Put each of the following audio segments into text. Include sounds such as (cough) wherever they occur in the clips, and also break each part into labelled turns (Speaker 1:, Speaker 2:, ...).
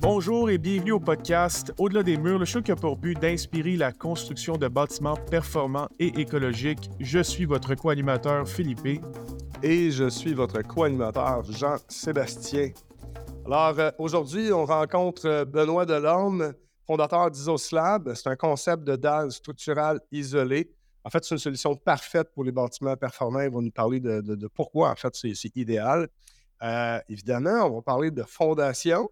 Speaker 1: Bonjour et bienvenue au podcast Au-delà des murs, le show qui a pour but d'inspirer la construction de bâtiments performants et écologiques. Je suis votre co-animateur Philippe.
Speaker 2: Et je suis votre co-animateur Jean-Sébastien. Alors euh, aujourd'hui, on rencontre euh, Benoît Delorme, fondateur d'Isoslab. C'est un concept de dalle structurale isolée. En fait, c'est une solution parfaite pour les bâtiments performants. Il va nous parler de, pourquoi, en fait, c'est idéal. Euh, évidemment, on va parler de fondation.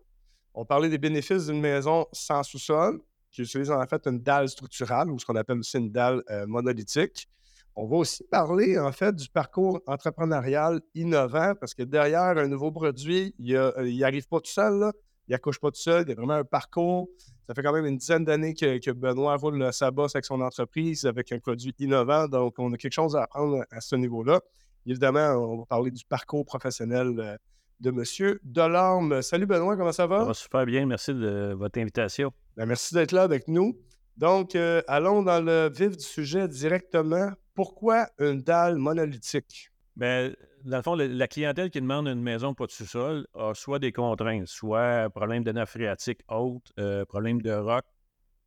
Speaker 2: On va parler des bénéfices d'une maison sans sous-sol, qui utilise en fait une dalle structurale, ou ce qu'on appelle aussi une dalle monolithique. On va aussi parler, en fait, du parcours entrepreneurial innovant, parce que derrière un nouveau produit, il n'arrive pas tout seul, il n'accouche pas tout seul, il y a vraiment un parcours. Ça fait quand même une dizaine d'années que, Benoît roule sa bosse avec son entreprise, avec un produit innovant, donc on a quelque chose à apprendre à ce niveau-là. Évidemment, on va parler du parcours professionnel euh, de M. Delorme. Salut Benoît, comment ça va?
Speaker 3: Ça va super bien, merci de votre invitation.
Speaker 2: Ben, merci d'être là avec nous. Donc, euh, allons dans le vif du sujet directement. Pourquoi une dalle monolithique?
Speaker 3: Bien, dans le fond, la clientèle qui demande une maison pas de sous-sol a soit des contraintes, soit problème de nappe phréatique haute, euh, problème de roc,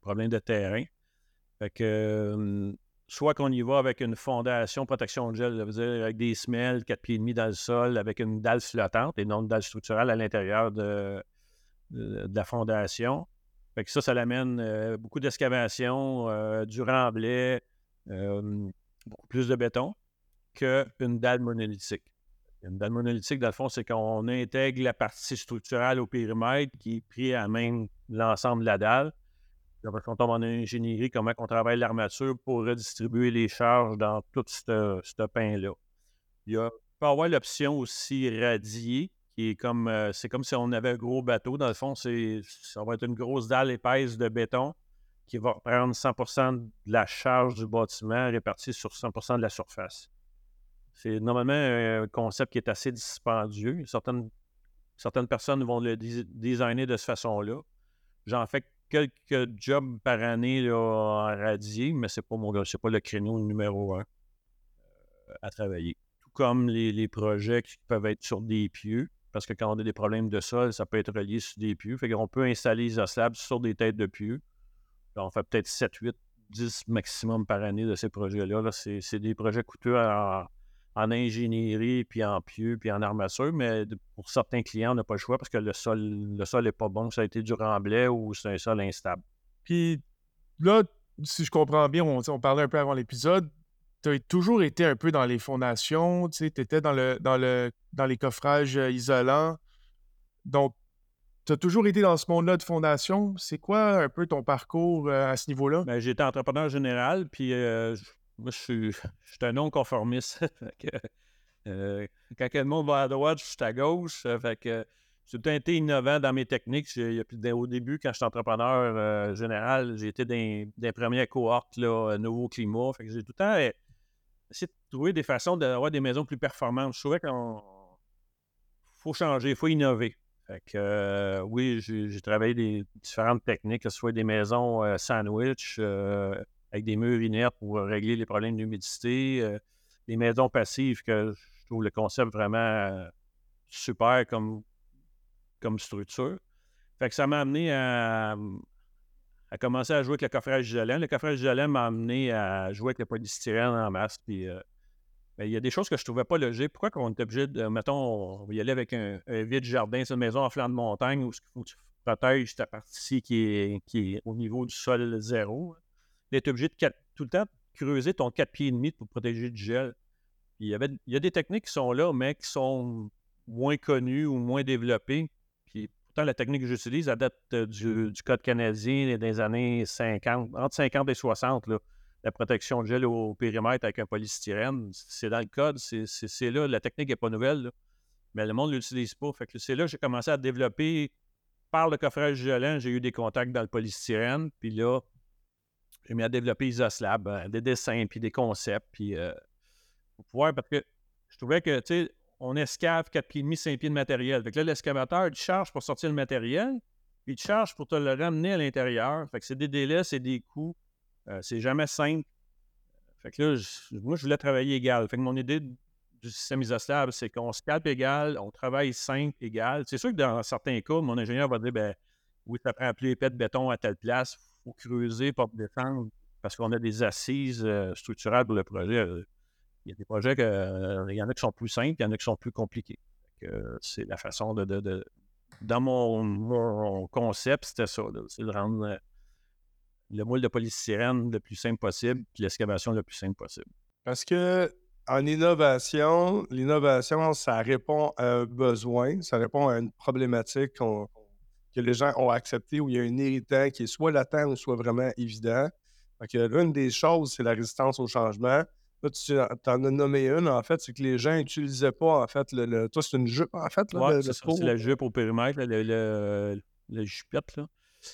Speaker 3: problème de terrain. Fait que, hum, soit qu'on y va avec une fondation protection de gel, dire avec des semelles, 4 pieds et demi dans le sol, avec une dalle flottante et non une dalle structurelle à l'intérieur de, la fondation. Fait que ça, ça l'amène euh, beaucoup d'excavation, euh, du remblai, euh, beaucoup plus de béton qu'une dalle monolithique. Une dalle monolithique, dans le fond, c'est qu'on intègre la partie structurelle au périmètre qui est pris à même l'ensemble de la dalle. Quand on tombe en ingénierie, comment on travaille l'armature pour redistribuer les charges dans tout ce pain-là. Il y a, peut avoir l'option aussi radier, qui est comme euh, c'est comme si on avait un gros bateau. Dans le fond, ça va être une grosse dalle épaisse de béton qui va prendre 100% de la charge du bâtiment répartie sur 100% de la surface. C'est normalement un concept qui est assez dispendieux. Certaines, certaines personnes vont le designer de cette façon-là. J'en fais quelques jobs par année là, en radier, mais c'est pas mon pas le créneau numéro un euh, à travailler. Tout comme les, projets qui peuvent être sur des pieux, parce que quand on a des problèmes de sol, ça peut être relié sur des pieux. Fait peut installer les ossables sur des têtes de pieux. on fait peut-être 7, 8, 10 maximum par année de ces projets-là. -là, c'est des projets coûteux à, en ingénierie, puis en pieux, puis en armature, mais pour certains clients, on n'a pas le choix parce que le sol le sol n'est pas bon, ça a été du remblai ou c'est un sol instable.
Speaker 1: Puis là, si je comprends bien, on, parlait un peu avant l'épisode, tu as toujours été un peu dans les fondations, tu étais dans, le, dans, le, dans les coffrages euh, isolants. Donc, tu as toujours été dans ce monde-là de fondation. C'est quoi un peu ton parcours euh, à ce niveau-là?
Speaker 3: Ben, J'étais entrepreneur général, puis euh, moi, (laughs) je suis, un non-conformiste. (laughs) Euh, quand le monde va à droite, je suis à gauche. fait que j'ai tout été innovant dans mes techniques. au début, quand j'étais entrepreneur euh, général, j'ai été dans des premières cohortes, là, euh, nouveau climat. Fait que j'ai tout le temps essayé de trouver des façons d'avoir des maisons plus performantes. Je trouvais qu'il faut changer, il faut innover. Fait que, oui, j'ai travaillé des différentes techniques, que ce soit des maisons sandwich, avec des murs inertes pour régler les problèmes d'humidité, euh, des maisons passives que je trouve le concept vraiment euh, super comme, comme structure. Fait que ça m'a amené à, commencer à jouer avec le coffrage isolant. Le coffrage isolant m'a amené à jouer avec le polystyrène en masse. Puis, euh, ben, il y a des choses que je ne trouvais pas logiques. Pourquoi on est obligé de, mettons, on va y aller avec un, vide jardin, c'est une maison en flanc de montagne où il faut que tu protèges ta partie qui est, qui est au niveau du sol zéro d'être obligé de tout le temps creuser ton 4 pieds et demi pour protéger du gel. il, y avait, il y a des techniques qui sont là, mais qui sont moins connues ou moins développées. Puis pourtant, la technique que j'utilise, elle date euh, du, code canadien des années 50, entre 50 et 60. La protection de gel au périmètre avec un polystyrène, c'est dans le code, c'est là. La technique n'est pas nouvelle, mais le monde ne l'utilise pas. C'est là que j'ai commencé à développer par le coffrage gelant, j'ai eu des contacts dans le polystyrène. Puis là, j'ai mis à développer Isoslab, euh, des dessins, puis des concepts, puis euh, pour pouvoir, parce que je trouvais que, tu sais, on escave 4 pieds et demi, 5 pieds de matériel. Fait que là, l'excavateur, il charge pour sortir le matériel, puis il charge pour te le ramener à l'intérieur. Fait que c'est des délais, c'est des coûts. Euh, c'est jamais simple. Fait que là, moi, je voulais travailler égal. Fait que mon idée du système isoslab, c'est qu'on scalpe égal, on travaille simple égal. C'est sûr que dans certains cas, mon ingénieur va dire ben oui, ça prend plus épais de béton à telle place, creuser pour descendre parce qu'on a des assises euh, structurales pour le projet. Il y a des projets que euh, il y en a qui sont plus simples, il y en a qui sont plus compliqués. c'est la façon de, dans mon, concept, c'était ça, c'est de rendre euh, le moule de polystyrène le plus simple possible, puis l'excavation le plus simple possible.
Speaker 2: Parce que en innovation, l'innovation, ça répond à un besoin, ça répond à une problématique que les gens ont accepté où il y a un irritant qui est soit latent ou soit vraiment évident. l'une des choses, c'est la résistance au changement. Là, tu en as nommé une, en fait, c'est que les gens n'utilisaient pas, en fait, le, toi, c'est une jupe, en fait,
Speaker 3: là, c'est la jupe au périmètre, le, le, le, jupette, là.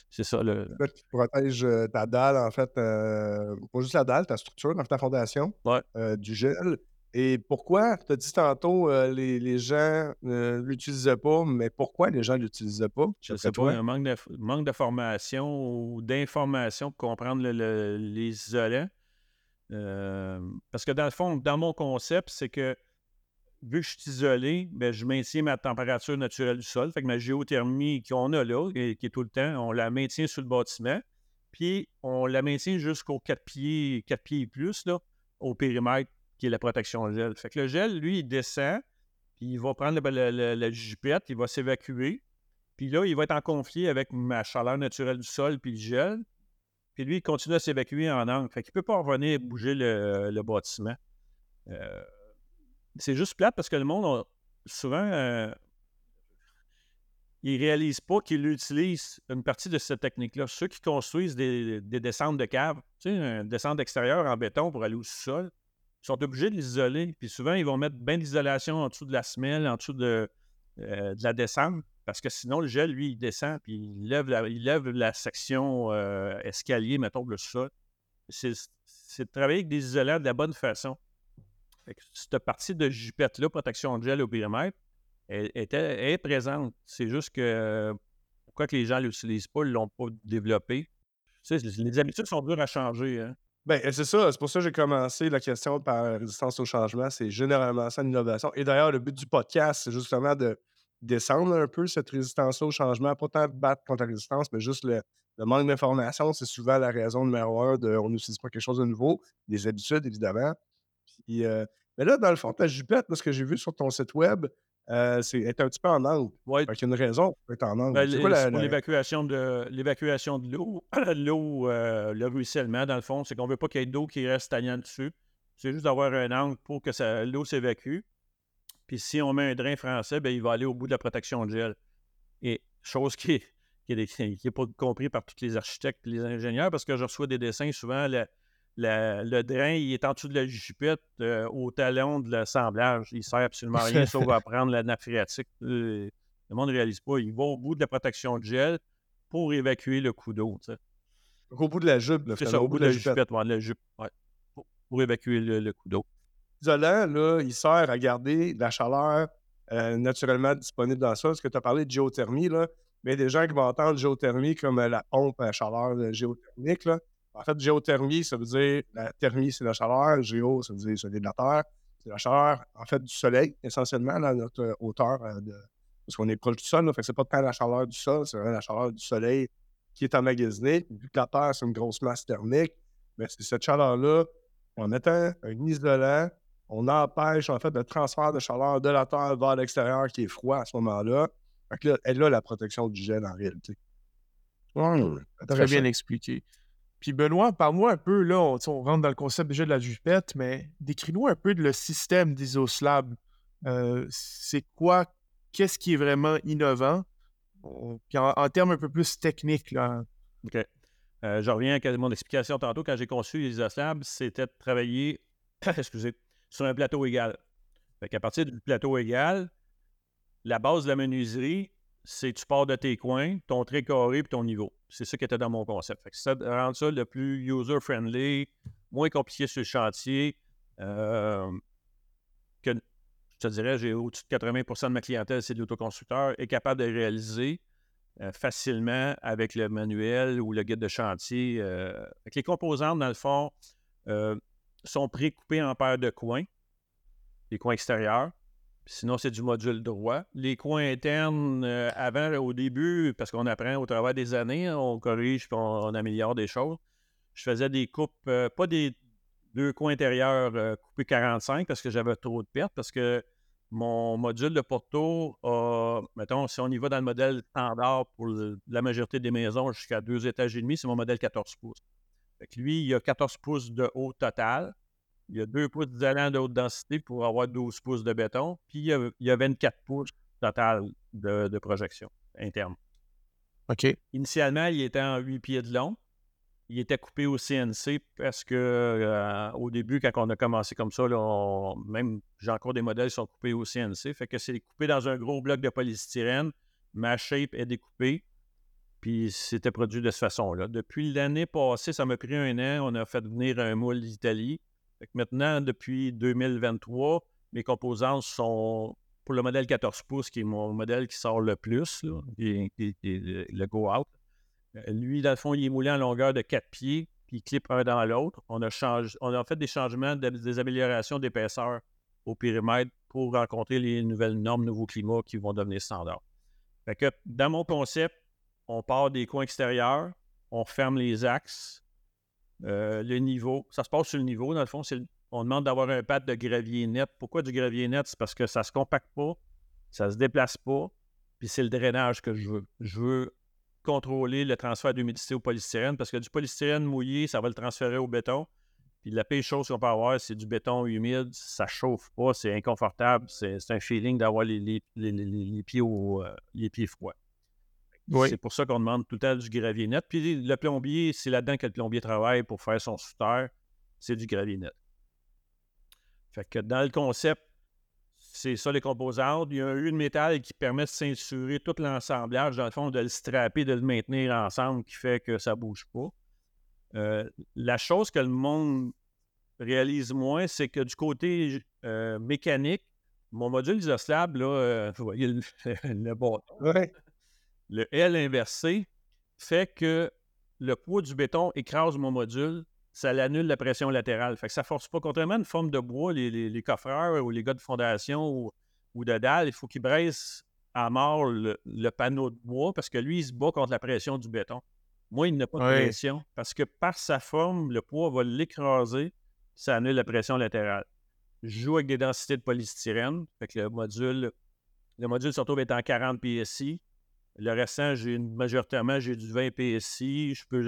Speaker 3: C'est ça, le...
Speaker 2: Qui protège euh, ta dalle, en fait, euh, pas juste la dalle, ta structure, ta fondation, euh, du gel. Et pourquoi, tu as dit tantôt, les, les, gens ne l'utilisaient pas, mais pourquoi les gens ne l'utilisaient pas?
Speaker 3: Je ne sais pas, un manque de, manque de formation ou d'information pour comprendre les isolants. parce que dans le fond, dans mon concept, c'est que vu que je suis isolé, ben, je maintiens ma température naturelle du sol. Fait que ma géothermie qu'on a là, qui est tout le temps, on la maintient sur le bâtiment. Puis on la maintient jusqu'aux 4 pieds, 4 pieds et plus, là, au périmètre qui est la protection gel. Fait que le gel, lui, il descend, puis il va prendre la jupette, il va s'évacuer. Puis là, il va être en conflit avec ma chaleur naturelle du sol, puis le gel. Puis lui, il continue à s'évacuer en angle. Fait qu'il ne peut pas revenir bouger le, bâtiment. Euh, c'est juste plate parce que le monde, souvent, euh, ils ne réalisent pas qu'ils utilisent une partie de cette technique-là. Ceux qui construisent des, descentes de cave, tu sais, une descente extérieure en béton pour aller au sol, sont obligés de l'isoler. Puis souvent, ils vont mettre bien d'isolation en dessous de la semelle, en dessous de, euh, la descente, parce que sinon, le gel, lui, il descend, puis il lève la, il lève la section euh, escalier, mettons, le sol. C'est de travailler avec des isolants de la bonne façon cette partie de jupette-là, protection de gel au périmètre, elle, est présente. C'est juste que pourquoi que les gens ne l'utilisent pas, ils ne l'ont pas développé. les habitudes sont dures à changer. Hein.
Speaker 2: Ben, c'est ça. C'est pour ça que j'ai commencé la question par résistance au changement. C'est généralement ça l'innovation. Et d'ailleurs, le but du podcast, c'est justement de descendre un peu cette résistance au changement, pas tant de battre contre la résistance, mais juste le, manque d'information. C'est souvent la raison numéro un de on n'utilise pas quelque chose de nouveau. Des habitudes, évidemment. Euh, mais là, dans le fond, ta jupette, ce que j'ai vu sur ton site web, euh, c'est un petit peu en angle.
Speaker 3: Oui.
Speaker 2: Il y a une raison pour être en angle.
Speaker 3: Ben, c'est pour l'évacuation de l'évacuation de l'eau. (clears throat) l'eau, euh, le ruissellement, dans le fond, c'est qu'on ne veut pas qu'il y ait d'eau qui reste stagnante dessus. C'est juste d'avoir un angle pour que l'eau s'évacue. Puis si on met un drain français, ben, il va aller au bout de la protection de gel. Et chose qui n'est qui pas compris par tous les architectes et les ingénieurs, parce que je reçois des dessins souvent, le drain, il est en dessous de la jupette, euh, au talon de l'assemblage. Il ne sert absolument à rien sauf à (laughs) prendre la nappe phréatique. Euh, le monde ne réalise pas. Il va au bout de la protection de gel pour évacuer le coup d'eau.
Speaker 2: Au bout de la jupe,
Speaker 3: C'est ça, au bout de la, jupette, la jupe, pour, évacuer le, coup d'eau.
Speaker 2: L'isolant, là, il sert à garder la chaleur euh, naturellement disponible dans ça. Parce que tu as parlé de géothermie, là, mais des gens qui vont entendre géothermie comme la pompe à chaleur géothermique, là, en fait, géothermie, ça veut dire la thermie, c'est la chaleur. Géo, ça veut dire c'est de la terre. C'est la chaleur, en fait, du soleil, essentiellement, à notre euh, hauteur. Euh, de... Parce qu'on est proche du sol. Là, fait que c'est pas tant la chaleur du sol, c'est vraiment la chaleur du soleil qui est emmagasinée. Vu que la terre, c'est une grosse masse thermique, mais c'est cette chaleur-là, en mettant un isolant, on empêche, en fait, le transfert de chaleur de la terre vers l'extérieur qui est froid à ce moment-là. Fait que là, elle a la protection du gène en réalité.
Speaker 1: Très bien expliqué. Puis Benoît, parle-moi un peu, là, on, rentre dans le concept déjà de la jupette, mais décris-nous un peu le système d'Isoslab. Euh, c'est quoi, qu'est-ce qui est vraiment innovant? puis en, termes un peu plus techniques, là.
Speaker 3: OK. Euh, je reviens à mon explication tantôt. Quand j'ai conçu l'Isoslab, c'était de travailler, (coughs) excusez, sur un plateau égal. Fait qu'à partir du plateau égal, la base de la menuiserie, c'est tu pars de tes coins, ton trait carré et ton niveau. C'est ça qui était dans mon concept. Fait ça rend ça le plus user-friendly, moins compliqué sur le chantier. Euh, que, je te dirais, j'ai au-dessus de 80% de ma clientèle, c'est de l'autoconstructeur, est capable de réaliser euh, facilement avec le manuel ou le guide de chantier. Euh, les composantes, dans le fond, sont précoupées en paires de coins. les coins extérieurs. Sinon, c'est du module droit. Les coins internes, euh, avant, au début, parce qu'on apprend au travers des années, hein, on corrige puis on, améliore des choses. Je faisais des coupes, euh, pas des deux coins intérieurs euh, coupés 45 parce que j'avais trop de pertes, parce que mon module de porto a, mettons, si on y va dans le modèle standard pour la majorité des maisons jusqu'à deux étages et demi, c'est mon modèle 14 pouces. lui, il a 14 pouces de haut total. Il y a 2 pouces d'isolant de haute densité pour avoir 12 pouces de béton. Puis il y a, 24 pouces total de, projection interne.
Speaker 1: OK.
Speaker 3: Initialement, il était en 8 pieds de long. Il était coupé au CNC parce que euh, au début, quand on a commencé comme ça, même j'ai encore des modèles qui sont coupés au CNC. Fait que c'est coupé dans un gros bloc de polystyrène. Ma shape est découpée. Puis c'était produit de cette façon-là. Depuis l'année passée, ça m'a pris un an. On a fait venir un moule d'Italie maintenant, depuis 2023, mes composantes sont pour le modèle 14 pouces, qui est mon modèle qui sort le plus, le Go Out. Euh, lui, dans le fond, il est moulé en longueur de 4 pieds, puis il clip un dans l'autre. On a, on a fait des changements, des améliorations d'épaisseur au périmètre pour rencontrer les nouvelles normes, nouveaux climats qui vont devenir standards. dans mon concept, on part des coins extérieurs, on ferme les axes, euh, le niveau, ça se passe sur le niveau, dans le fond, on demande d'avoir un pad de gravier net. Pourquoi du gravier net? C'est parce que ça ne se compacte pas, ça ne se déplace pas, puis c'est le drainage que je veux. Je veux contrôler le transfert d'humidité au polystyrène parce que du polystyrène mouillé, ça va le transférer au béton. Puis la pire chose qu'on peut avoir, c'est du béton humide, ça chauffe pas, c'est inconfortable, c'est un feeling d'avoir les, euh, les pieds froids. C'est pour ça qu'on demande tout le temps du gravier net. Puis le plombier, c'est là-dedans que le plombier travaille pour faire son souterre, c'est du gravier net. Fait que dans le concept, c'est ça les composantes. Il y a un U de métal qui permet de ceinturer tout l'ensemblage, dans le fond, de le strapper, de le maintenir ensemble, qui fait que ça ne bouge pas. Euh, la chose que le monde réalise moins, c'est que du côté euh, mécanique, mon module isoslab, là, euh, vous voyez le, (laughs) le bâton le L inversé fait que le poids du béton écrase mon module, ça annule la pression latérale. Fait que ça ne force pas. Contrairement à une forme de bois, les, coffreurs ou les gars de fondation ou, de dalle, il faut qu'ils braissent à mort le, panneau de bois parce que lui, il se bat contre la pression du béton. Moi, il n'a pas de pression parce que par sa forme, le poids va l'écraser, ça annule la pression latérale. Je joue avec des densités de polystyrène, fait que le module, le module se retrouve être en 40 PSI. Le restant, j'ai majoritairement j'ai du 20 PSI. Je peux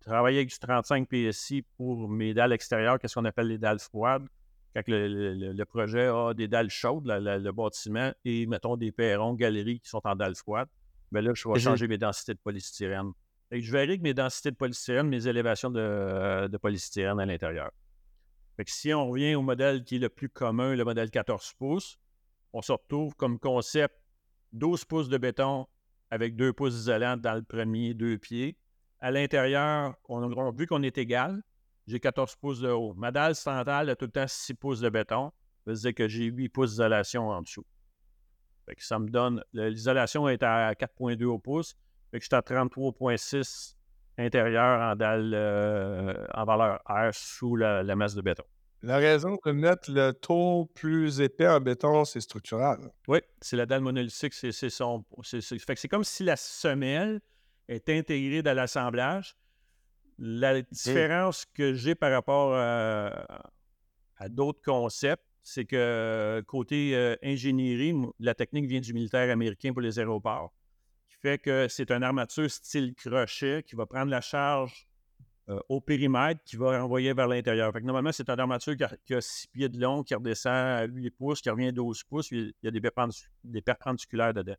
Speaker 3: travailler avec du 35 PSI pour mes dalles extérieures, qu'est-ce qu'on appelle les dalles froides. Quand le, projet a des dalles chaudes, le bâtiment, et mettons des perrons, galeries qui sont en dalles froides, mais ben là, je vais changer mes densités de polystyrène. Et je verrai que mes densités de polystyrène, mes élévations de, polystyrène à l'intérieur. si on revient au modèle qui est le plus commun, le modèle 14 pouces, on se retrouve comme concept 12 pouces de béton avec deux pouces isolants dans le premier deux pieds. À l'intérieur, vu qu'on est égal. J'ai 14 pouces de haut. Ma dalle centrale a tout le temps 6 pouces de béton. Ça veut dire que j'ai 8 pouces d'isolation en dessous. ça me donne. L'isolation est à 4,2 au pouce. Fait que je suis à 33,6 intérieur en dalle euh, en valeur R sous la masse de béton.
Speaker 2: La raison de mettre le taux plus épais en béton, c'est structural.
Speaker 3: Oui, c'est la dalle monolithique. C'est, son, c'est, comme si la semelle est intégrée dans l'assemblage. La différence que j'ai par rapport à, d'autres concepts, c'est que côté euh, ingénierie, la technique vient du militaire américain pour les aéroports, qui fait que c'est une armature style crochet qui va prendre la charge euh, au périmètre qui va renvoyer vers l'intérieur. normalement, c'est une armature qui a, 6 pieds de long, qui redescend à 8 pouces, qui revient à 12 pouces, il y a des, perpendiculaires dedans.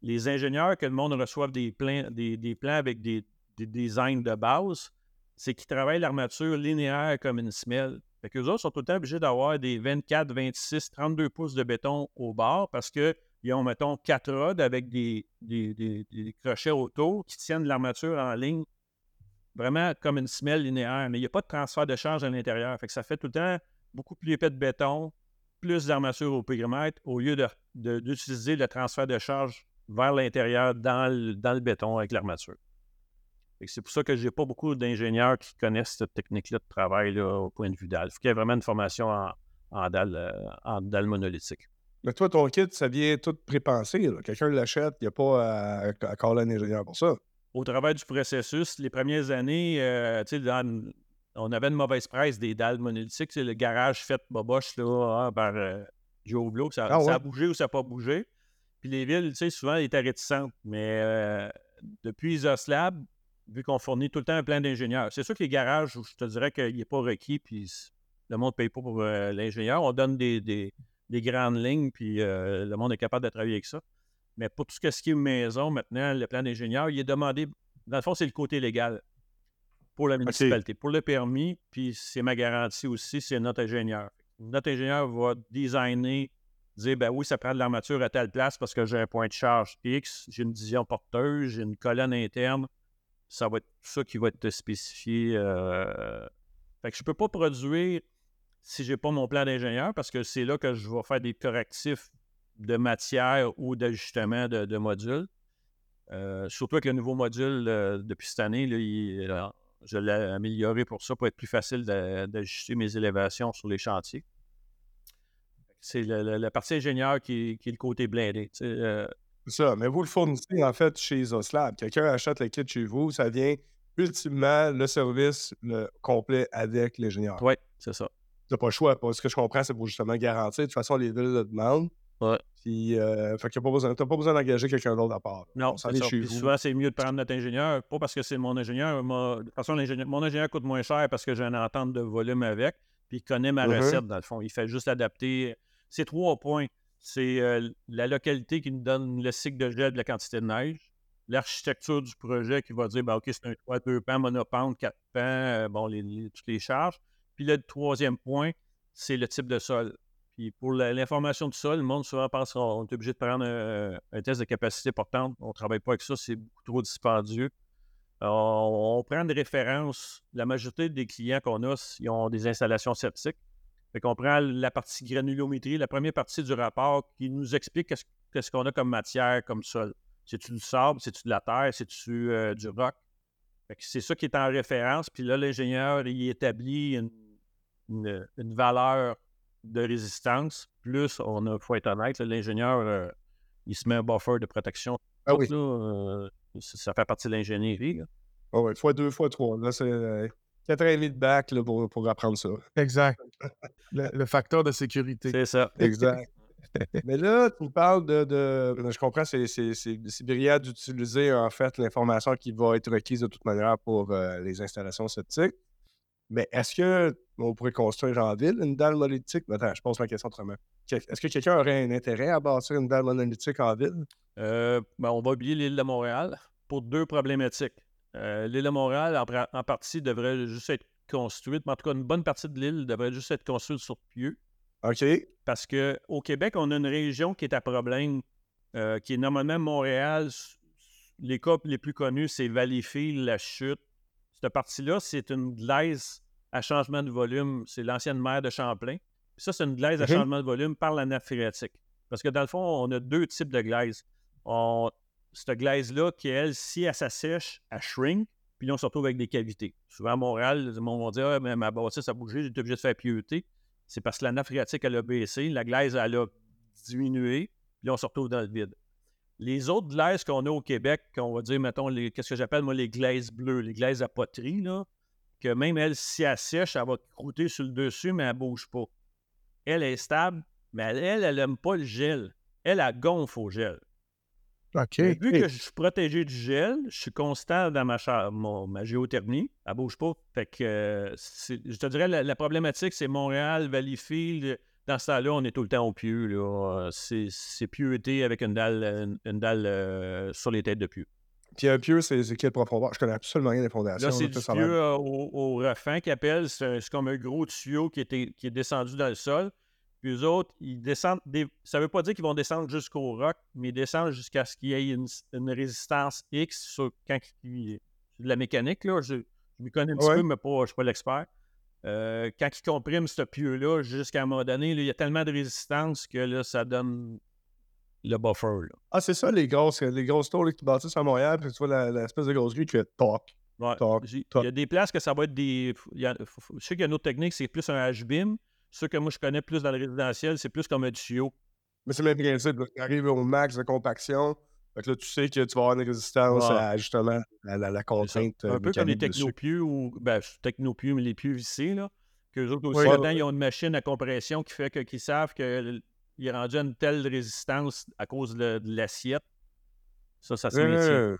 Speaker 3: Les ingénieurs, que le monde reçoive des plans, des, plans avec des, designs de base, c'est qu'ils travaillent l'armature linéaire comme une semelle. Fait qu'eux autres sont tout le temps obligés d'avoir des 24, 26, 32 pouces de béton au bord parce qu'ils ont, mettons, 4 rods avec des, des crochets autour qui tiennent l'armature en ligne vraiment comme une semelle linéaire, mais il n'y a pas de transfert de charge à l'intérieur. Fait que ça fait tout le temps beaucoup plus épais de béton, plus d'armature au périmètre, au lieu d'utiliser le transfert de charge vers l'intérieur dans le, béton avec l'armature. C'est pour ça que je n'ai pas beaucoup d'ingénieurs qui connaissent cette technique-là de travail au point de vue dalle. Il faut qu'il y ait vraiment une formation en dalle, euh, en dalle monolithique.
Speaker 2: Mais toi, ton kit, ça vient tout prépensé. Quelqu'un l'achète, il n'y a pas à, à caler un ingénieur pour ça.
Speaker 3: Au travers du processus, les premières années, euh, dans- on avait une mauvaise presse des dalles monolithiques. C'est le garage fait boboche là, hein, par euh, Joe Blow. Ça,
Speaker 2: Ah
Speaker 3: ça a bougé ou ça n'a pas bougé. Puis les villes, souvent, elles étaient réticentes. Mais euh, depuis Isoslab, vu qu'on fournit tout le temps un plan d'ingénieurs, c'est sûr que les garages, je te dirais qu'il n'est pas requis, puis le monde ne paye pas pour euh, l'ingénieur. On donne des, des- des grandes lignes, puis le monde est capable de travailler avec ça. Mais pour tout ce qui est maison, maintenant, le plan d'ingénieur, il est demandé. Dans le fond, c'est le côté légal pour la municipalité. Pour le permis, puis c'est ma garantie aussi, c'est notre ingénieur. Notre ingénieur va designer, dire ben oui, ça prend de l'armature à telle place parce que j'ai un point de charge X, j'ai une division porteuse, j'ai une colonne interne. Ça va être ça qui va être spécifié. euh, Fait que je ne peux pas produire si je n'ai pas mon plan d'ingénieur parce que c'est là que je vais faire des correctifs de matière ou d'ajustement de, de modules. Euh, surtout avec le nouveau module euh, depuis cette année, là, il- je l'ai amélioré pour ça, pour être plus facile d'a- d'ajuster mes élévations sur les chantiers. C'est la partie ingénieur qui, qui est le côté blindé. euh,
Speaker 2: C'est ça. Mais vous le fournissez, en fait, chez Isoslab. Quelqu'un achète le kit chez vous, ça vient ultimement le service le complet avec l'ingénieur.
Speaker 3: oui, c'est ça.
Speaker 2: Tu n'as pas le choix. Parce que ce que je comprends, c'est pour justement garantir. De toute façon, les villes le demandent.
Speaker 3: Ouais.
Speaker 2: Puis, euh, fait a pas besoin, t'as pas besoin d'engager quelqu'un d'autre à part.
Speaker 3: Non,
Speaker 2: ça
Speaker 3: ça.
Speaker 2: chez vous.
Speaker 3: souvent, c'est mieux de prendre notre ingénieur, pas parce que c'est mon ingénieur. de toute façon, mon ingénieur coûte moins cher parce que j'ai une entente de volume avec, puis il connaît ma
Speaker 2: Mhm.
Speaker 3: recette, dans le fond. Il fait juste adapter. C'est trois points. C'est euh, la localité qui nous donne le cycle de gel de la quantité de neige, l'architecture du projet qui va dire, ben, OK, c'est un toit, deux pans, monopente, quatre pans, euh, bon, les, les- toutes les charges. Puis le troisième point, c'est le type de sol. Pour l'information du sol, le monde souvent pense qu'on est obligé de prendre un, test de capacité portante. On ne travaille pas avec ça, c'est beaucoup trop dispendieux. On, on prend des références. La majorité des clients qu'on a, ils ont des installations septiques. Fait qu'on prend la partie granulométrie, la première partie du rapport qui nous explique qu'est-ce qu'on a comme matière, comme sol. C'est-tu du sable, c'est-tu de la terre, c'est-tu euh, du roc? C'est ça qui est en référence. Puis là, l'ingénieur, il établit une valeur de résistance. Plus, on a, faut être honnête, l'ingénieur, euh, il se met un buffer de protection.
Speaker 2: Ah oui.
Speaker 3: Là, euh, ça, fait partie de l'ingénierie. là.
Speaker 2: Ah ouais, fois deux, fois trois. Là, c'est euh, quatre ans et demi de bac là, pour, pour apprendre ça.
Speaker 1: Exact. Le, le facteur de sécurité.
Speaker 3: C'est ça.
Speaker 2: Exact. (laughs) Mais là, tu me parles de. de- je comprends, c'est, c'est, c'est, c'est brillant d'utiliser en fait l'information qui va être requise de toute manière pour euh, les installations septiques. Mais est-ce que on pourrait construire en ville une dalle monolithique? Attends, je pose ma question autrement. Est-ce que quelqu'un aurait un intérêt à bâtir une dalle monolithique en ville?
Speaker 3: Euh, ben, on va oublier l'île de Montréal pour deux problématiques. Euh, l'île de Montréal, en, partie, devrait juste être construite, mais en tout cas, une bonne partie de l'île devrait juste être construite sur pieux.
Speaker 2: OK.
Speaker 3: Parce qu'au Québec, on a une région qui est à problème, euh, qui est normalement Montréal. Les cas les plus connus, c'est Valleyfield, La Chute. Cette partie-là, c'est une glaise à changement de volume. C'est l'ancienne mer de Champlain. Puis ça, c'est une glaise à
Speaker 2: Mhm.
Speaker 3: changement de volume par la nappe phréatique. Parce que dans le fond, on a deux types de glaise. On- Cette glaise-là, qui elle, si elle s'assèche, elle shrink, puis là, on se retrouve avec des cavités. Souvent à Montréal, le monde va dire Ah, mais ma bâtisse a bougé, j'étais obligé de faire pieuter. C'est parce que la nappe phréatique, elle a baissé, la glaise, elle a diminué, puis là, on se retrouve dans le vide. Les autres glaises qu'on a au Québec, qu'on va dire, mettons, qu'est-ce que j'appelle, moi, les glaises bleues, les glaises à poterie, là, que même elle, si elle sèche, elle va croûter sur le dessus, mais elle ne bouge pas. Elle est stable, mais elle, elle n'aime pas le gel. Elle, elle gonfle au gel. Vu que je suis protégé du gel, je suis constant dans ma, cha- mon- ma géothermie, elle bouge pas. Fait que, euh, je te dirais, la, la problématique, c'est Montréal, Valleyfield. Dans ce temps-là, on est tout le temps au pieu. Euh, C'est c'est pieuté avec une dalle, une, une dalle euh, sur les têtes de pieu.
Speaker 2: Puis un pieu, c'est, quelle profondeur? Je connais absolument rien des fondations.
Speaker 3: Là, c'est du
Speaker 2: ça, ça a
Speaker 3: pieu
Speaker 2: l'air-
Speaker 3: euh, au, au refin qu'ils appellent. C'est comme un gros tuyau qui, était, qui est descendu dans le sol. Puis eux autres, ils descendent. des- Ça ne veut pas dire qu'ils vont descendre jusqu'au roc, mais ils descendent jusqu'à ce qu'il y ait une, une résistance X sur quand il- c'est de la mécanique. Là. Je, je m'y connais un petit
Speaker 2: Ouais.
Speaker 3: peu, mais pas, je ne suis pas l'expert. Euh, quand ils compriment ce pieu-là, jusqu'à un moment donné, là, il y a tellement de résistance que là, ça donne le buffer. là.
Speaker 2: Ah, c'est ça, les grosses, les grosses tours là, qui bâtissent à Montréal, puis tu vois la- l'espèce de grosse grille qui fait toc.
Speaker 3: Ouais.
Speaker 2: Toc,
Speaker 3: J'ai-
Speaker 2: toc.
Speaker 3: Il y a des places que ça va être des. il y a- je sais qu'il y a une autre technique, c'est plus un H-beam. Ceux que moi je connais plus dans le résidentiel, c'est plus comme un tuyau.
Speaker 2: Mais c'est le même principe. Tu arrives au max de compaction. Fait que là, tu sais que tu vas avoir une résistance
Speaker 3: Ouais.
Speaker 2: à, justement à la, la contrainte. euh,
Speaker 3: Un peu comme les technopieux ou ben, technopieux, mais les pieux vissés, là. Qu'eux autres aussi,
Speaker 1: Oui.
Speaker 3: ils ont une machine à compression qui fait que- qu'ils savent qu'il est rendu à une telle résistance à cause de, de l'assiette. Ça, ça se maintient.
Speaker 2: Euh,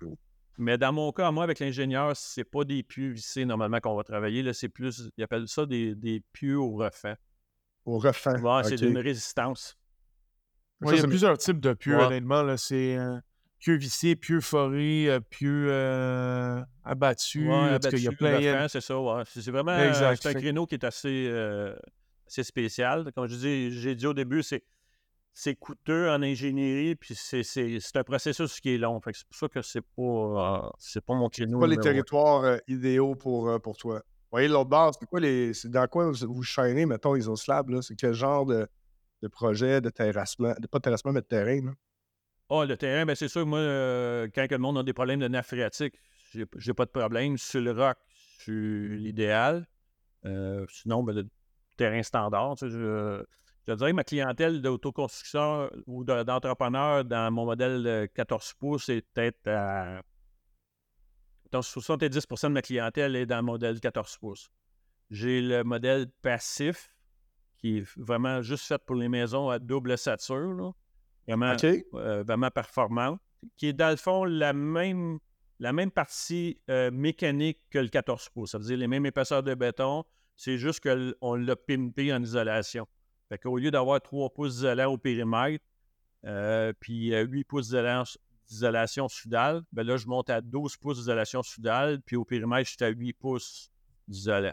Speaker 3: Mais dans mon cas, moi, avec l'ingénieur, c'est pas des pieux vissés normalement qu'on va travailler. Là, c'est plus, ils appellent ça des, des pieux au refend.
Speaker 2: au.
Speaker 3: Ouais, C'est
Speaker 2: Ok.
Speaker 3: d'une résistance.
Speaker 1: Ouais, il y a
Speaker 2: c'est-
Speaker 1: plusieurs types de pieux,
Speaker 3: Ouais.
Speaker 1: honnêtement. Là. C'est euh, pieux vissés, pieux forés, euh, pieux euh.
Speaker 3: Ouais,
Speaker 1: il y a plein. il
Speaker 3: c'est ça. Ouais. C'est c'est vraiment euh, c'est un créneau qui est assez, euh, assez spécial. Comme je dis, j'ai dit au début, c'est c'est coûteux en ingénierie, puis c'est c'est- c'est un processus qui est long. C'est pour ça que c'est pas, euh, c'est pas mon créneau.
Speaker 2: pas les territoires euh, idéaux pour, euh, pour toi? Vous voyez, l'autre base, c'est quoi les. C'est dans quoi vous, vous chaînez, mettons, Isoslab, là? C'est quel genre de, de projet de terrassement, de, pas de terrassement, mais de terrain, là?
Speaker 3: Ah, le terrain, ben c'est sûr, moi, quand le monde a des problèmes de nappe phréatique, j'ai pas de problème. Sur le rock, c'est l'idéal. Euh, sinon, ben, le terrain standard, tu sais, je, je dirais que ma clientèle d'autoconstruction ou de- d'entrepreneurs dans mon modèle de 14 pouces est peut-être à. Donc, 70% de ma clientèle est dans le modèle 14 pouces. J'ai le modèle passif, qui est vraiment juste fait pour les maisons à double ossature. là. Vraiment, euh, vraiment performante, qui est dans le fond la même, la même partie euh, mécanique que le 14 pouces. Ça veut dire les mêmes épaisseurs de béton, c'est juste qu'on l'a pimpé en isolation. Fait qu'au lieu d'avoir 3 pouces d'isolant au périmètre, euh, puis euh, 8 pouces d'isolant- d'isolation sudale, ben là, je monte à 12 pouces d'isolation sudale, puis au périmètre, je suis à 8 pouces d'isolant.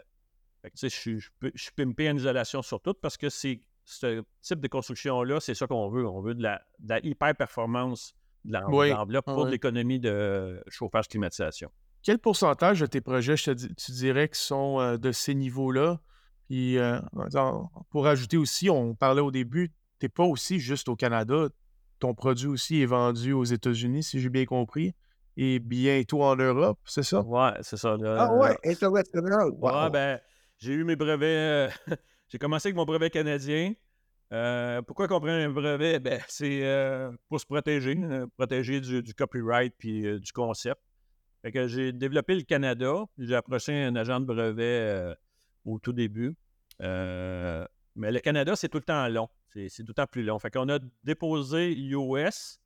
Speaker 3: Fait que, tu sais, je suis- je peux- je suis pimpé en isolation sur tout parce que c'est ce type de construction-là, c'est ça qu'on veut. On veut de la, de la hyper-performance de
Speaker 1: Oui.
Speaker 3: l'enveloppe pour l'économie de chauffage-climatisation.
Speaker 1: Quel pourcentage de tes projets, je te dis- tu dirais, qui sont euh, de ces niveaux-là? Puis, euh, pour ajouter aussi, on parlait au début, tu n'es pas aussi juste au Canada. Ton produit aussi est vendu aux États-Unis, si j'ai bien compris, et bientôt en Europe, c'est ça?
Speaker 3: Ouais, c'est ça.
Speaker 2: Ah ouais, international!
Speaker 3: Ouais,
Speaker 2: Wow.
Speaker 3: ben, j'ai eu mes brevets. euh, (laughs) j'ai commencé avec mon brevet canadien. Euh, pourquoi qu'on prend un brevet? Ben, c'est euh, pour se protéger, euh, protéger du, du copyright puis euh, du concept. Fait que j'ai développé le Canada. J'ai approché un agent de brevet euh, au tout début. Euh, mais le Canada, c'est tout le temps long. C'est tout le temps plus long. Fait qu'on a déposé US.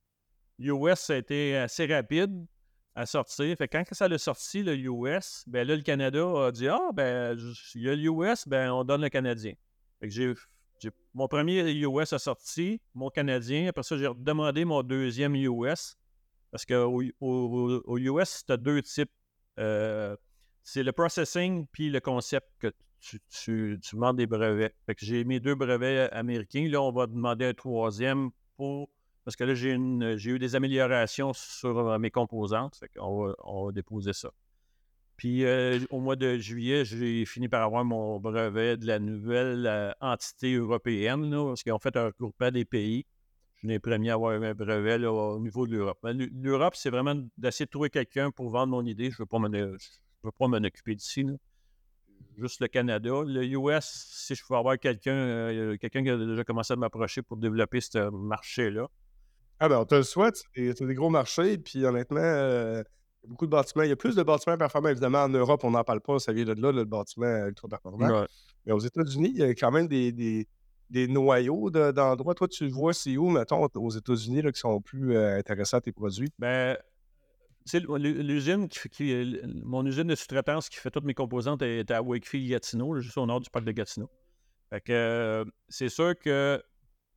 Speaker 3: US, a été assez rapide à sortir. Fait que quand ça l'a sorti, le US, ben là, le Canada a dit Ah, ben, il y a le US, ben, on donne le Canadien. Fait que j'ai. Mon premier US a sorti, mon Canadien. Après ça, j'ai demandé mon deuxième US. Parce qu'au au, au US, tu as deux types. Euh, c'est le processing puis le concept que tu, tu, demandes des brevets. Fait que j'ai mes deux brevets américains. Là, on va demander un troisième pour. Parce que là, j'ai eu des améliorations sur euh, mes composantes. Fait qu'on va, on va déposer ça. Puis euh, au mois de juillet, j'ai fini par avoir mon brevet de la nouvelle euh, entité européenne, là, parce qu'ils ont fait un regroupement des pays. Je suis les premiers à avoir un brevet au niveau de l'Europe. Mais l'U- L'Europe, c'est vraiment d'essayer de trouver quelqu'un pour vendre mon idée. Je ne veux pas m'en je veux pas m'en occuper d'ici. Juste le Canada. Le US, si je pouvais avoir quelqu'un euh, quelqu'un qui a déjà commencé à m'approcher pour développer ce marché-là.
Speaker 2: Ah ben, on te le souhaite. C'est des, gros marchés. Puis honnêtement, euh, il y a beaucoup de bâtiments. Il y a plus de bâtiments performants. Évidemment, en Europe, on n'en parle pas. Ça vient de là, le bâtiment ultra performant.
Speaker 3: Ouais.
Speaker 2: Mais aux États-Unis, il y a quand même des, des, des noyaux de- d'endroits. Toi, tu le vois, c'est où, mettons, aux États-Unis, qui sont plus euh, intéressants à tes produits?
Speaker 3: Ben, l'usine, qui, qui- l- mon usine de sous-traitance qui fait toutes mes composantes est à Wakefield, Gatineau, juste au nord du parc de Gatineau. Fait que euh, c'est sûr que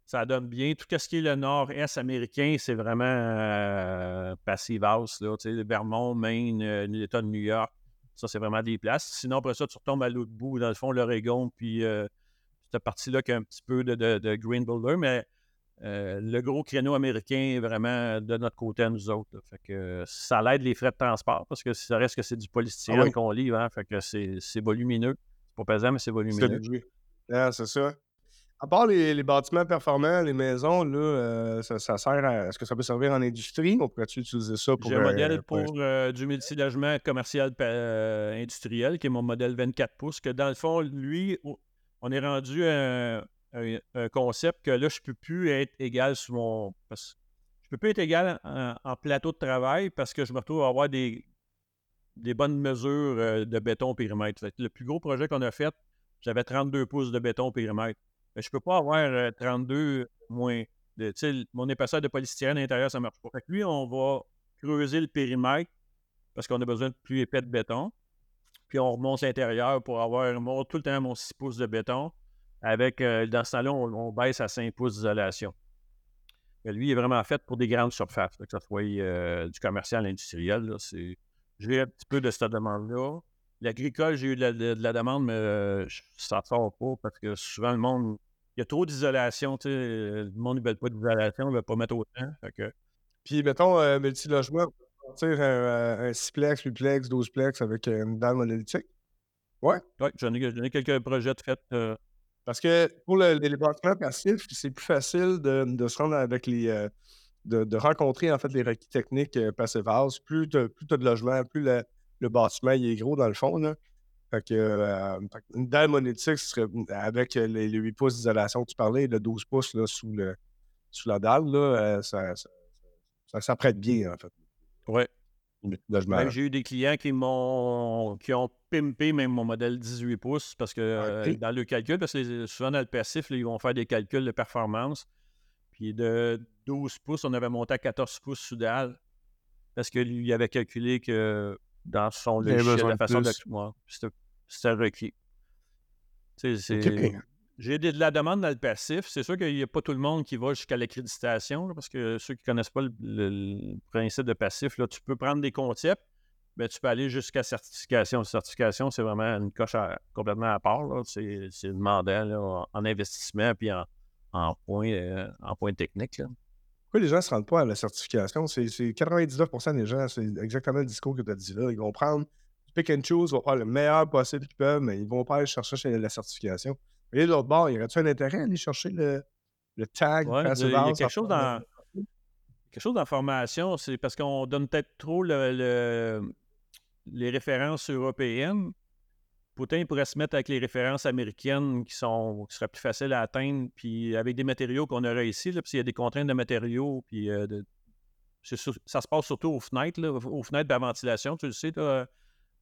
Speaker 3: ça donne bien. Tout ce qui est le nord-est américain, c'est vraiment euh, passive house, là, Vermont, Maine, euh, l'État de New York. Ça, c'est vraiment des places. Sinon, après ça, tu retombes à l'autre bout, dans le fond, l'Oregon, puis euh, cette partie-là qui a un petit peu de, de, de green boulder, mais euh, le gros créneau américain est vraiment de notre côté à nous autres. là. Fait que ça l'aide les frais de transport parce que ça reste que c'est du polystyrène
Speaker 2: Ah oui.
Speaker 3: qu'on livre. hein. Fait que c'est volumineux. C'est pas pesant, mais c'est volumineux.
Speaker 2: Ah, c'est ça. À part les, les bâtiments performants, les maisons, là, euh, ça, ça sert à. Est-ce que ça peut servir en industrie? On pourrait-tu utiliser ça pour.
Speaker 3: J'ai un
Speaker 2: euh,
Speaker 3: modèle
Speaker 2: pour
Speaker 3: pour euh, du multilogement commercial euh, industriel qui est mon modèle 24 pouces. Que dans le fond, lui, on est rendu à un, concept que là, je ne peux plus être égal sur mon. Parce, je peux plus être égal en, plateau de travail parce que je me retrouve à avoir des, des bonnes mesures euh, de béton au périmètre. le plus gros projet qu'on a fait, j'avais 32 pouces de béton au périmètre. Mais je ne peux pas avoir 32 euh, moins. De, mon épaisseur de polystyrène à l'intérieur, ça ne marche pas. Fait lui, on va creuser le périmètre parce qu'on a besoin de plus épais de béton. Puis on remonte l'intérieur pour avoir tout le temps mon 6 pouces de béton. Avec, euh, dans ce temps-là, on, baisse à 5 pouces d'isolation. Lui, il est vraiment fait pour des grandes surfaces, que ce soit du commercial, industriel. J'ai eu un petit peu de cette demande-là. L'agricole, j'ai eu de la, demande, mais euh, ça ne sort pas parce que souvent, le monde, il y a trop d'isolation. Le monde ne veut pas d'isolation, il ne veut pas mettre autant. Fait
Speaker 2: Puis, mettons, euh, multilogement, un, un 6plex, 8plex, 12plex avec une dalle monolithique? Ouais.
Speaker 3: Oui, j'en ai, quelques projets de fait. Euh.
Speaker 2: Parce que pour les, bâtiments passifs, c'est plus facile de, se rendre avec les, de, rencontrer en fait les requis techniques euh, Plus tu as, de logements, plus le, bâtiment il est gros dans le fond. Là. Fait que, euh, une dalle monétique, serait, avec les, 8 pouces d'isolation que tu parlais, le 12 pouces là, sous, le, sous la dalle, euh, ça, ça, prête bien en fait.
Speaker 3: Oui. J'ai eu des clients qui m'ont qui ont pimpé même mon modèle 18 pouces parce que euh, dans le calcul, parce que souvent dans le passif, ils vont faire des calculs de performance. Puis de 12 pouces, on avait monté à 14 pouces sous dalle parce que lui avait calculé que dans son logiciel, la façon de. C'était requis. J'ai de la demande dans le passif. C'est sûr qu'il n'y a pas tout le monde qui va jusqu'à l'accréditation, parce que ceux qui ne connaissent pas le, principe de passif, là, tu peux prendre des concepts, mais tu peux aller jusqu'à certification. Certification, c'est vraiment une coche complètement à part. C'est demandant là, en investissement puis en, en point, euh, en point technique.
Speaker 2: Pourquoi les gens ne se rendent pas à la certification? C'est 99% des gens, c'est exactement le discours que tu as dit là. Ils vont prendre pick and choose, ils vont prendre le meilleur possible qu'ils peuvent, mais ils ne vont pas aller chercher la certification. Et de l'autre bord, y aurait-tu un intérêt à aller chercher le, le tag?
Speaker 3: Ouais, il y a quelque chose dans quelque chose d'information, c'est parce qu'on donne peut-être trop le, les références européennes, Poutin pourrait se mettre avec les références américaines qui, sont, qui seraient plus faciles à atteindre, puis avec des matériaux qu'on aurait ici, là, puis s'il y a des contraintes de matériaux, puis euh, ça se passe surtout aux fenêtres, là, aux fenêtres de ventilation, tu le sais,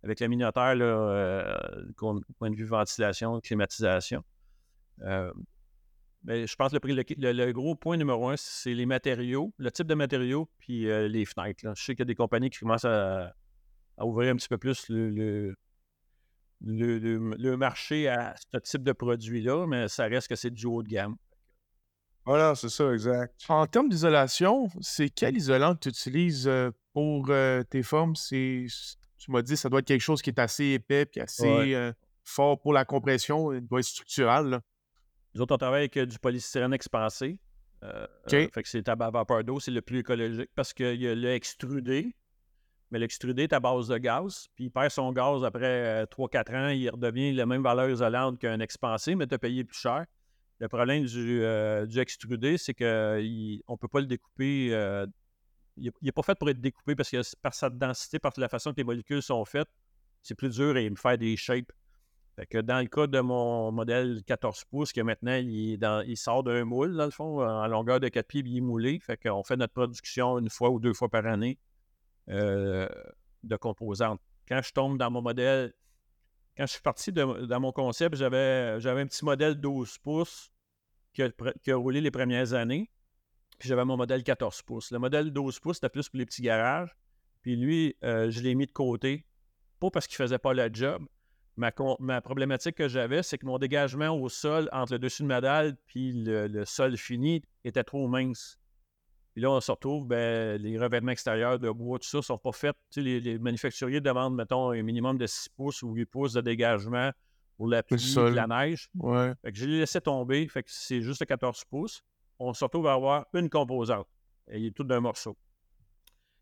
Speaker 3: avec le minotaire, là, euh, point de vue ventilation, climatisation. Euh, mais je pense que le, le, gros point numéro un, c'est les matériaux, le type de matériaux, puis les fenêtres. Je sais qu'il y a des compagnies qui commencent à, ouvrir un petit peu plus le le, marché à ce type de produit-là, mais ça reste que c'est du haut de gamme.
Speaker 2: Voilà, c'est ça, exact.
Speaker 1: En termes d'isolation, c'est quel isolant que tu utilises euh, pour euh, tes formes? tu m'as dit ça doit être quelque chose qui est assez épais et assez euh, fort pour la compression, il doit être structural.
Speaker 3: Nous autres, on travaille avec du polystyrène expansé. fait que c'est à vapeur d'eau, c'est le plus écologique parce qu'il y a le extrudé, mais l'extrudé est à base de gaz, puis il perd son gaz après 3-4 euh, ans, il redevient la même valeur isolante qu'un expansé, mais tu as payé plus cher. Le problème du, euh, extrudé, c'est qu'on ne peut pas le découper. Euh, il n'est pas fait pour être découpé parce que par sa densité, par la façon que les molécules sont faites, c'est plus dur et me faire des shapes. Fait que dans le cas de mon modèle 14 pouces, que maintenant il, il sort d'un moule, dans le fond, en longueur de 4 pieds, il est moulé. Fait qu'on fait notre production une fois ou deux fois par année. Euh, de composantes. Quand je tombe dans mon modèle, quand je suis parti dans mon concept, j'avais, j'avais un petit modèle 12 pouces qui a, roulé les premières années. Puis j'avais mon modèle 14 pouces. Le modèle 12 pouces, c'était plus pour les petits garages. Puis lui, euh, je l'ai mis de côté. Pas parce qu'il ne faisait pas le job. Ma, ma problématique que j'avais, c'est que mon dégagement au sol entre le dessus de ma dalle puis le sol fini était trop mince. Puis là, on se retrouve, ben, les revêtements extérieurs de bois, tout ça, ne sont pas faits. les, les, manufacturiers demandent, mettons, un minimum de 6 pouces ou 8 pouces de dégagement pour la pluie et la neige.
Speaker 1: Ouais.
Speaker 3: Fait que je l'ai laissé tomber. Fait que c'est juste 14 pouces. On se retrouve à avoir une composante. Et il est tout d'un morceau.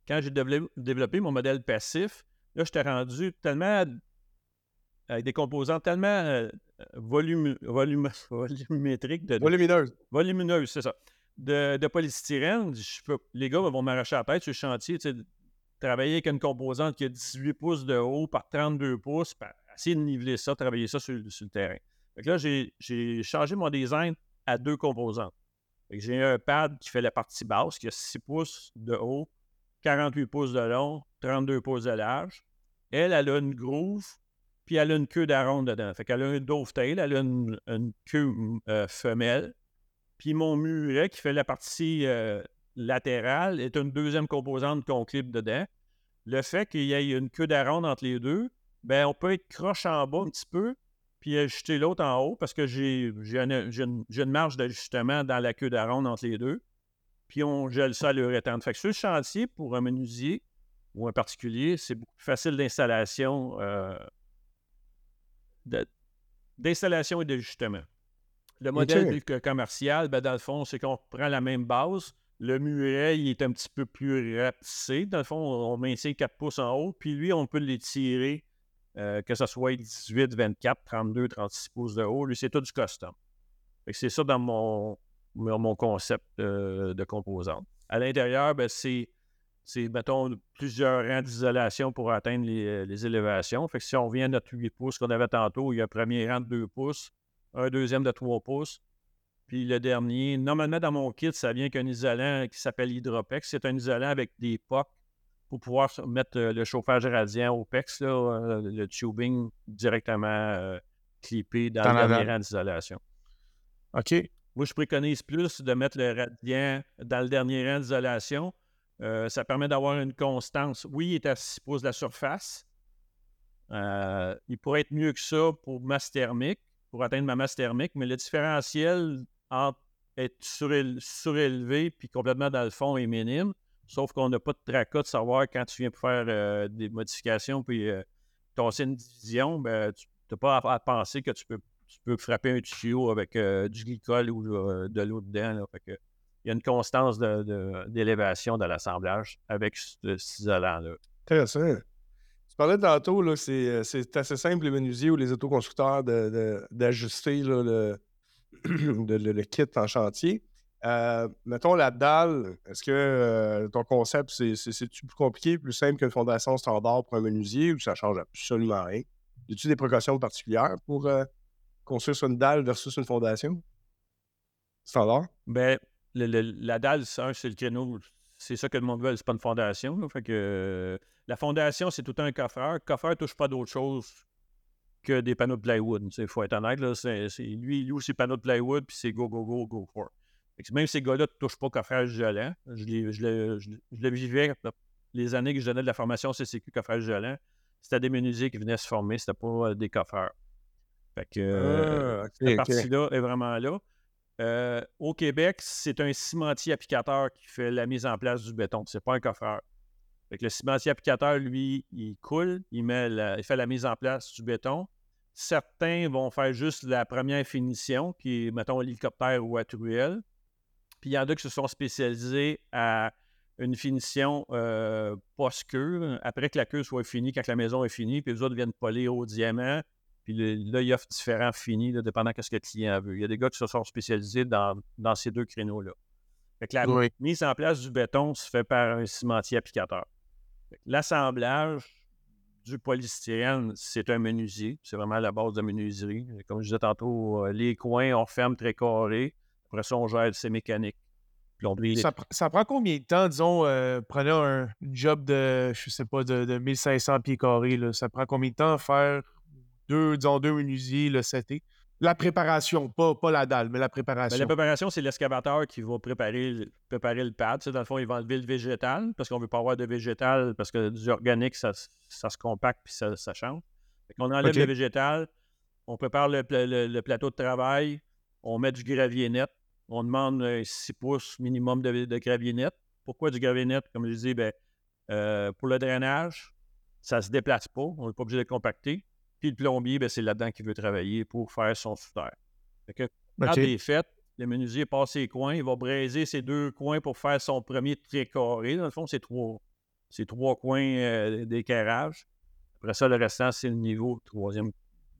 Speaker 3: Quand j'ai développé mon modèle passif, là, j'étais rendu tellement avec des composantes tellement euh, (laughs) volumétriques. De,
Speaker 2: volumineuses.
Speaker 3: Volumineuses, c'est ça de, polystyrène, les gars vont m'arracher la tête sur le chantier. Travailler avec une composante qui a 18 pouces de haut par 32 pouces, essayer de niveler ça, travailler ça sur, le terrain. Fait que là, j'ai changé mon design à deux composantes. J'ai un pad qui fait la partie basse, qui a 6 pouces de haut, 48 pouces de long, 32 pouces de large. Elle, elle a une groove, puis elle a une queue d'aronde dedans. Fait qu'elle a un dovetail, elle a une, queue euh, femelle. Puis mon muret qui fait la partie euh, latérale est une deuxième composante qu'on clip dedans. Le fait qu'il y ait une queue d'aronde entre les deux, ben on peut être croche en bas un petit peu, puis ajuster l'autre en haut parce que j'ai une, une, marge d'ajustement dans la queue d'aronde entre les deux. Puis on gèle ça à l'urétane. Fait que le chantier, pour un menuisier ou un particulier, c'est beaucoup plus facile d'installation euh, d'installation et d'ajustement. Le modèle commercial, ben, dans le fond, c'est qu'on prend la même base. Le muret, il est un petit peu plus rapetissé. Dans le fond, on maintient 4 pouces en haut, puis lui, on peut l'étirer, euh, que ce soit 18, 24, 32, 36 pouces de haut. Lui, c'est tout du custom. C'est ça dans mon, mon concept euh, de composante. À l'intérieur, ben, c'est c'est, mettons, plusieurs rangs d'isolation pour atteindre euh, les, élévations. Fait que si on vient à notre 8 pouces qu'on avait tantôt, il y a un premier rang de 2 pouces, un deuxième de 3 pouces, puis le dernier. Normalement, dans mon kit, ça vient qu'un isolant qui s'appelle Hydropex. C'est un isolant avec des POC pour pouvoir mettre euh, le chauffage radiant au PEX, euh, le tubing directement clippé dans, le dernier rang d'isolation.
Speaker 1: OK.
Speaker 3: Moi, je préconise plus de mettre le radiant dans le dernier rang d'isolation euh, ça permet d'avoir une constance. Oui, il est à 6 pouces de la surface. Euh, il pourrait être mieux que ça pour masse thermique, pour atteindre ma masse thermique, mais le différentiel entre être surélevé puis complètement dans le fond est minime. Sauf qu'on n'a pas de tracas de savoir quand tu viens pour faire euh, des modifications puis tasser une division, ben, tu n'as pas à, penser que tu peux, tu peux frapper un tuyau avec du glycol ou de l'eau dedans il y a une constance d'élévation de, l'assemblage avec ce, cet isolant-là.
Speaker 2: Intéressant. Tu parlais tantôt, là, c'est, euh, c'est assez simple, les menuisiers ou les autoconstructeurs, d'ajuster (clears throat) le, le, kit en chantier. Euh, mettons la dalle, est-ce que euh, ton concept, c'est, c'est, plus compliqué, plus simple qu'une fondation standard pour un menuisier ou ça change absolument rien? Y a-t-il des précautions particulières pour construire sur une dalle versus une fondation? Standard?
Speaker 3: Ben, la dalle, c'est le créneau. C'est ça que le monde veut, c'est pas une fondation. Fait que, la fondation, c'est tout un coffreur. Le coffreur ne touche pas d'autre chose que des panneaux de plywood. Il faut être honnête. Là, c'est, lui, il loue ses panneaux de plywood, puis c'est go, go, go, go for. même ces gars-là ne touchent pas coffrage gelant. Je, le vivais les années que je donnais de la formation CCQ coffrage gelant. C'était des menuisiers qui venaient se former, c'était pas euh, des coffreurs. Fait que ah, cette partie-là est vraiment là. Euh, au Québec, c'est un cimentier applicateur qui fait la mise en place du béton. C'est pas un coffreur. le cimentier applicateur, lui, il coule, il, fait la mise en place du béton. Certains vont faire juste la première finition, qui est, mettons, l'hélicoptère ou à truelle. Puis il y en a qui se sont spécialisés à une finition euh, post-queue, après que la queue soit finie, quand la maison est finie, puis les autres viennent polir au diamant, puis là, il offre différents finis, dépendant de ce que le client veut. Il y a des gars qui se sont spécialisés dans, ces deux créneaux-là. la mise en place du béton se fait par un cimentier applicateur. L'assemblage du polystyrène, c'est un menuisier. C'est vraiment la base de la menuiserie. Comme je disais tantôt, euh, les coins, on ferme très carré. Après ça, on gère ses mécaniques.
Speaker 1: Ça, ça, prend combien de temps, disons, euh, prenez un job de, je sais pas, de, 1500 pieds carrés, ça prend combien de temps à faire deux, disons, deux menuisiers, le CT. La préparation, pas, pas la dalle, mais la ben, préparation.
Speaker 3: la préparation, c'est l'excavateur qui va préparer, préparer le pad. dans le fond, il va enlever le végétal parce qu'on ne veut pas avoir de végétal parce que du organique, ça, se compacte puis ça, change. on enlève le végétal, on prépare le, plateau de travail, on met du gravier net, on demande 6 pouces minimum de, gravier net. Pourquoi du gravier net? Comme je disais, ben, euh, pour le drainage, ça ne se déplace pas, on n'est pas obligé de compacter. Puis le plombier, ben, c'est là-dedans qu'il veut travailler pour faire son souterre. Fait que quand okay. fait, le menuisier passe ses coins, il va braiser ses deux coins pour faire son premier trait carré. Dans le fond, c'est trois, trois coins euh, d'éclairage. Après ça, le restant, c'est le niveau troisième,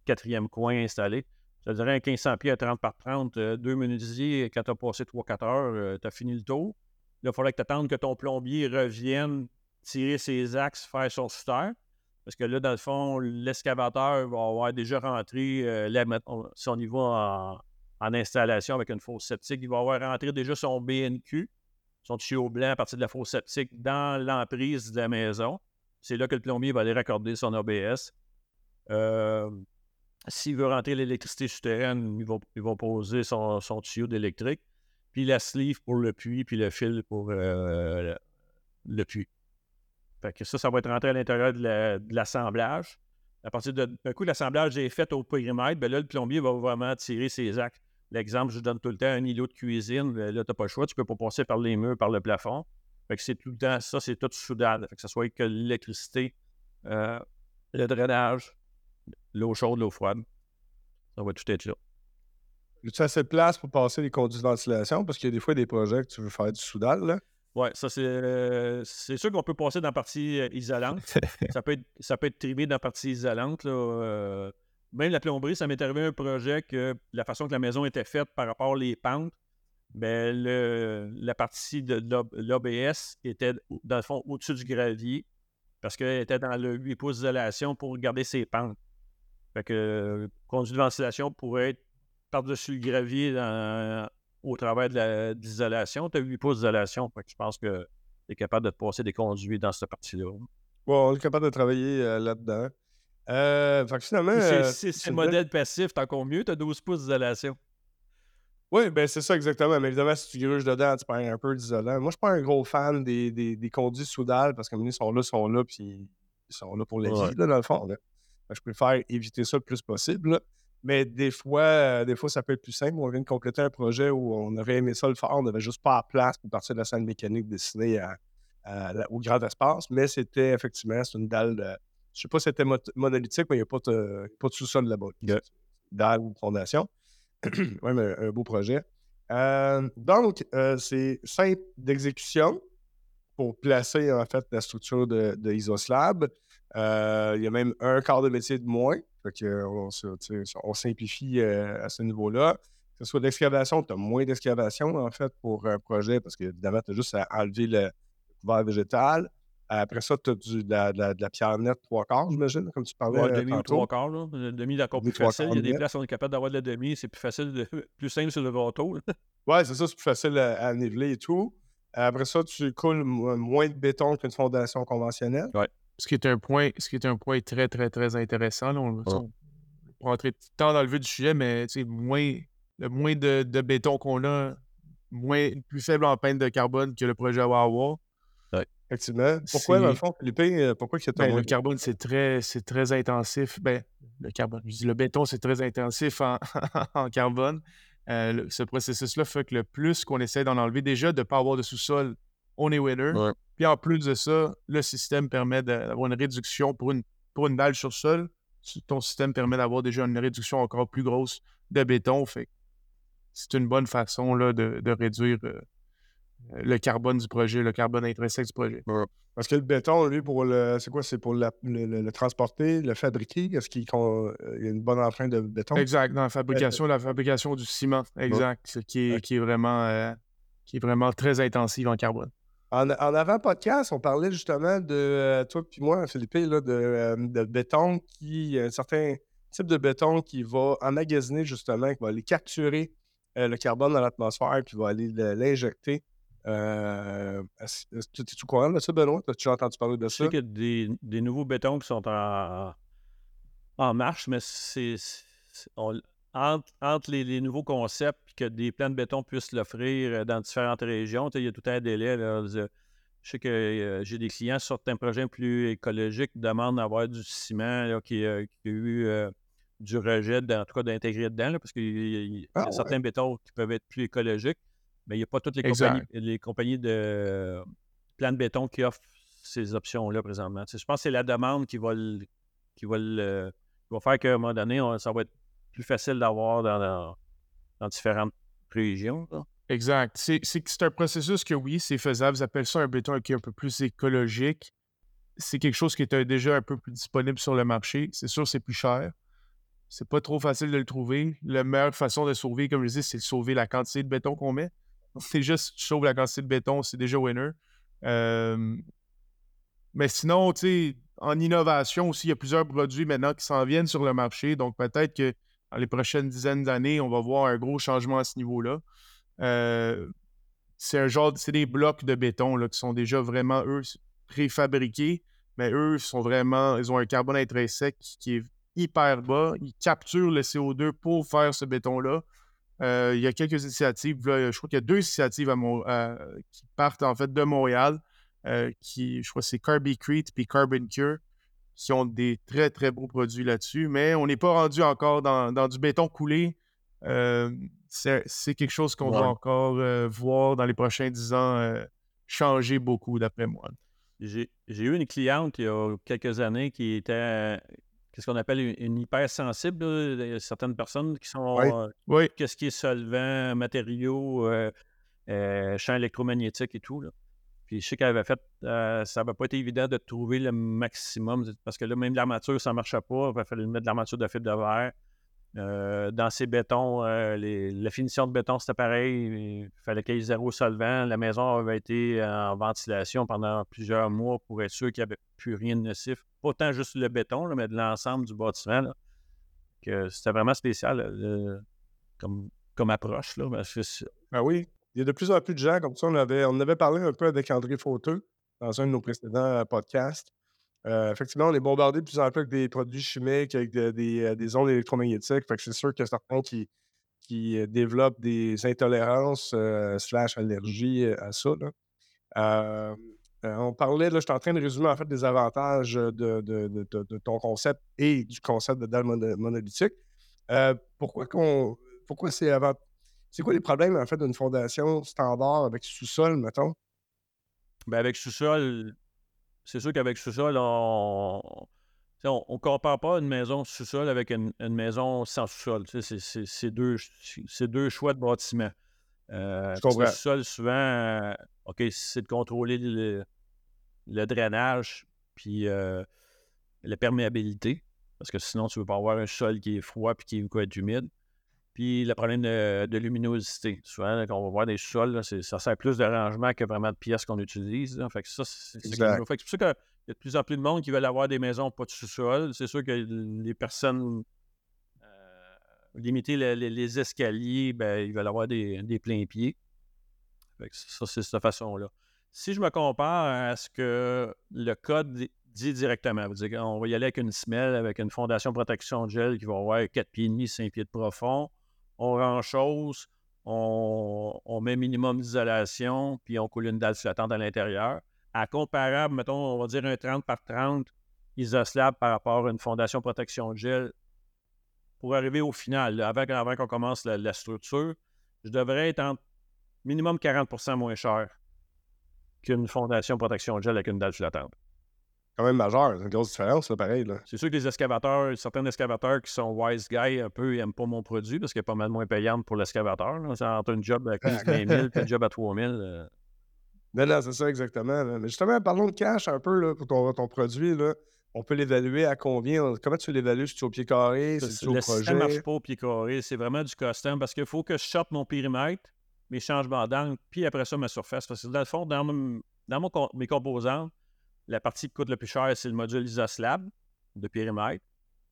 Speaker 3: quatrième coin installé. Ça dirait un 1500 pieds à 30 par 30, euh, deux menuisiers, quand tu as passé 3-4 heures, euh, tu as fini le tour. Là, il faudrait que tu attendes que ton plombier revienne tirer ses axes, faire son souterre. Parce que là, dans le fond, l'excavateur va avoir déjà rentré son niveau en, installation avec une fosse septique. Il va avoir rentré déjà son BNQ, son tuyau blanc à partir de la fosse septique dans l'emprise de la maison. C'est là que le plombier va aller raccorder son ABS. Euh, s'il veut rentrer l'électricité souterraine, il va, poser son, tuyau d'électrique, puis la sleeve pour le puits, puis le fil pour euh, le puits. Fait que ça, ça va être rentré à l'intérieur de l'assemblage. à partir d'un coup, l'assemblage est fait au périmètre, bien là, le plombier va vraiment tirer ses actes. L'exemple, je donne tout le temps un îlot de cuisine. Là, tu n'as pas le choix, tu ne peux pas passer par les murs, par le plafond. Fait que c'est tout le temps, ça, c'est tout soudable. Fait que ce soit que l'électricité, euh, le drainage, l'eau chaude, l'eau froide. Ça va tout être là.
Speaker 2: Tu as assez de place pour passer les conduits de ventilation? Parce qu'il y a des fois des projets que tu veux faire du soudal, là.
Speaker 3: Oui, ça c'est euh, c'est sûr qu'on peut passer dans la partie euh, isolante. (laughs) ça, peut être, ça peut être trimé dans la partie isolante. Là, euh, même la plomberie, ça m'est arrivé un projet que la façon que la maison était faite par rapport aux pentes, ben, le, la partie de l'ABS était dans le fond au-dessus du gravier parce qu'elle était dans le 8 pouces d'isolation pour garder ses pentes. Fait que conduit de ventilation pourrait être par-dessus le gravier dans, au travers de l'isolation. Tu as 8 pouces d'isolation. je pense que tu es capable de te passer des conduits dans cette partie-là.
Speaker 2: Bon, on est capable de travailler euh, là-dedans. Euh, fait que finalement.
Speaker 3: Si c'est le modèle passif, t'as encore mieux, tu as 12 pouces d'isolation.
Speaker 2: Oui, ben c'est ça exactement. Mais évidemment, si tu gruges dedans, tu perds un peu d'isolant. Moi, je suis pas un gros fan des, des, conduits soudales parce que ils sont là, sont là, puis ils sont là pour les vie, dans le fond. je préfère éviter ça le plus possible. Mais des fois, euh, des fois, ça peut être plus simple. On vient de compléter un projet où on aurait aimé ça le faire. On n'avait juste pas la place pour partir de la salle mécanique destinée au grand espace. Mais c'était effectivement, c'est une dalle de. Je sais pas si c'était monolithique, mais il n'y a pas de, pas de sous-sol là-bas. Dalle ou fondation. (clears throat) oui, mais un beau projet. Euh, donc, euh, c'est simple d'exécution pour placer en fait la structure de, de Isoslab. il y a même un quart de métier de moins. Fait on, on, simplifie euh, à ce niveau-là. Que ce soit d'excavation, tu as moins d'excavation, en fait, pour un projet, parce qu'évidemment, tu as juste à enlever le couvert végétal. Après ça, tu as du, de, la, de, la, pierre nette trois quarts, j'imagine, comme tu parlais.
Speaker 3: Ouais, demi ou trois quarts. Là. Le demi est encore plus facile. Il y a des places où on est capable d'avoir de la demi. C'est plus facile, (laughs) plus simple sur le gâteau.
Speaker 2: oui, c'est ça, c'est plus facile à, niveler et tout. Après ça, tu coules moins de béton qu'une fondation conventionnelle.
Speaker 3: Ouais.
Speaker 1: Ce qui est un point, ce qui est un point très, très, très intéressant. Là, on, peut rentrer tant dans le vif du sujet, mais moins, le moins de, béton qu'on a, moins, plus faible empreinte de carbone que le projet Wawa.
Speaker 2: Effectivement. Pourquoi, dans le fond, Philippe, euh, pourquoi
Speaker 1: il ben, Le carbone, c'est très, c'est très intensif. Ben, le carbone, je dis le béton, c'est très intensif en, (laughs) carbone. Euh, ce processus-là fait que le plus qu'on essaie d'en enlever, déjà, de ne pas avoir de sous-sol, on est winner. Puis en plus de ça, le système permet d'avoir une réduction pour une, pour une dalle sur sol. Ton système permet d'avoir déjà une réduction encore plus grosse de béton. Fait c'est une bonne façon là, de, réduire euh, le carbone du projet, le carbone intrinsèque du projet.
Speaker 2: Parce que le béton, lui, pour le. C'est quoi? C'est pour le, transporter, le fabriquer? Est-ce qu'il y a une bonne empreinte de béton?
Speaker 1: Exact. Dans la fabrication, la fabrication du ciment. Exact. Qui, est, qui, est vraiment, euh, qui est vraiment très intensive en carbone.
Speaker 2: En, avant-podcast, on parlait justement de euh, toi et moi, Philippe, là, de, euh, de, béton qui. un certain type de béton qui va emmagasiner justement, qui va aller capturer euh, le carbone dans l'atmosphère, puis va aller l'injecter. Euh, tu es-tu courant de ça, Benoît? As-tu entendu parler de ça?
Speaker 3: Je sais qu'il y a des, des, nouveaux bétons qui sont en, en marche, mais c'est. Entre, les, nouveaux concepts que des plans de béton puissent l'offrir euh, dans différentes régions, il y a tout un délai. je sais que euh, j'ai des clients sur certains projets plus écologiques qui demandent d'avoir du ciment qui, a eu euh, du rejet, en tout cas d'intégrer dedans, parce qu'il y, a certains bétons qui peuvent être plus écologiques, mais il n'y a pas toutes les compagnies, les compagnies, de plans de béton qui offrent ces options-là présentement. je pense que c'est la demande qui va, qui va, va faire qu'à un moment donné, ça va être plus facile d'avoir dans, différentes régions.
Speaker 1: Exact. C'est un processus que oui, c'est faisable. Ils appellent ça un béton qui est un peu plus écologique. C'est quelque chose qui est déjà un peu plus disponible sur le marché. C'est sûr, c'est plus cher. C'est pas trop facile de le trouver. La meilleure façon de sauver, comme je dis, c'est de sauver la quantité de béton qu'on met. déjà, si tu sauves la quantité de béton, c'est déjà winner. Euh, mais sinon, tu sais, en innovation aussi, il y a plusieurs produits maintenant qui s'en viennent sur le marché. Donc, peut-être que dans les prochaines dizaines d'années, on va voir un gros changement à ce niveau-là. Euh, c'est un genre, c'est des blocs de béton là, qui sont déjà vraiment, eux, préfabriqués, mais eux sont vraiment, ils ont un carbone intrinsèque qui est hyper bas. Ils capturent le CO2 pour faire ce béton-là. Euh, il y a quelques initiatives, je crois qu'il y a deux initiatives qui partent en fait de Montréal, euh, qui, je crois que c'est Carbicrete puis Carbon Cure, qui ont des très très beaux produits là-dessus, mais on n'est pas rendu encore dans, du béton coulé. Euh, c'est quelque chose qu'on va encore voir dans les prochains dix ans changer beaucoup, d'après moi.
Speaker 3: J'ai eu une cliente il y a quelques années qui était qu'est-ce qu'on appelle une, hypersensible. Il y a certaines personnes qui sont
Speaker 1: oui.
Speaker 3: qu'est-ce qui est solvant, matériaux, champ électromagnétique et tout. Puis je sais qu'elle avait fait, ça n'avait pas été évident de trouver le maximum parce que là, même l'armature, ça ne marchait pas. Il fallait mettre de l'armature de fibre de verre. Euh, dans ces bétons, euh, la finition de béton, c'était pareil. Il fallait qu'il y ait zéro solvant. La maison avait été en ventilation pendant plusieurs mois pour être sûr qu'il n'y avait plus rien de nocif. Pas tant juste le béton, mais de l'ensemble du bâtiment. que c'était vraiment spécial comme, approche. Là,
Speaker 2: ah oui. Il y a de plus en plus de gens comme ça. On avait, on avait parlé un peu avec André Fauteux dans un de nos précédents euh, podcasts. Euh, effectivement, on est bombardé de plus en plus avec des produits chimiques, avec des, euh, des, ondes électromagnétiques. Fait que c'est sûr qu'il y a certains qui, qui développent des intolérances slash allergies à ça. on parlait, là, je suis en train de résumer en fait des avantages de, de, ton concept et du concept de dalle monolithique. pourquoi qu'on pourquoi c'est avant c'est quoi les problèmes en fait d'une fondation standard avec sous-sol, mettons?
Speaker 3: Ben avec sous-sol, c'est sûr qu'avec sous-sol, on ne compare pas une maison sous-sol avec une, maison sans sous-sol. C'est deux, deux choix de bâtiment. Euh, le sous-sol, souvent, euh, OK, c'est de contrôler le, drainage puis euh, la perméabilité. Parce que sinon, tu ne veux pas avoir un sol qui est froid puis qui va être humide. Puis le problème de, luminosité. Souvent, quand on va voir des sols, ça sert plus de rangement que vraiment de pièces qu'on utilise. Fait que ça, c'est pour ça qu'il y a de plus en plus de monde qui veulent avoir des maisons pas de sous-sol. C'est sûr que les personnes euh, limiter les, escaliers, ben, ils veulent avoir des, pleins pieds. Fait que ça, c'est de cette façon-là. Si je me compare à ce que le code dit directement, on va y aller avec une semelle, avec une fondation protection de gel qui va avoir 4 pieds et demi, 5 pieds de profond on rend chose, on, met minimum d'isolation, puis on coule une dalle flottante à l'intérieur. À comparable, mettons, on va dire un 30 par 30 isoslab par rapport à une fondation protection gel, pour arriver au final, avant, qu'on commence la, structure, je devrais être en minimum 40% moins cher qu'une fondation protection gel avec une dalle flottante
Speaker 2: quand même majeur. C'est une grosse différence, là, pareil.
Speaker 3: C'est sûr que les excavateurs, certains excavateurs qui sont wise guys un peu, ils n'aiment pas mon produit parce qu'il est pas mal moins payant pour l'excavateur. C'est entre un job à 15 000 et un job à 3 000. Euh.
Speaker 2: Non, non, c'est ça exactement. Mais justement, parlons de cash un peu là, pour ton, ton produit. Là. On peut l'évaluer à combien? Comment tu l'évalues? Si tu au pied carré? Si tu au projet? Ça
Speaker 3: ne marche pas au pied carré. C'est vraiment du custom parce qu'il faut que je chope mon périmètre, mes changements d'angle, puis après ça, ma surface. Parce que dans le fond, dans, dans mon, mes composantes, la partie qui coûte le plus cher, c'est le module IsoSlab de périmètre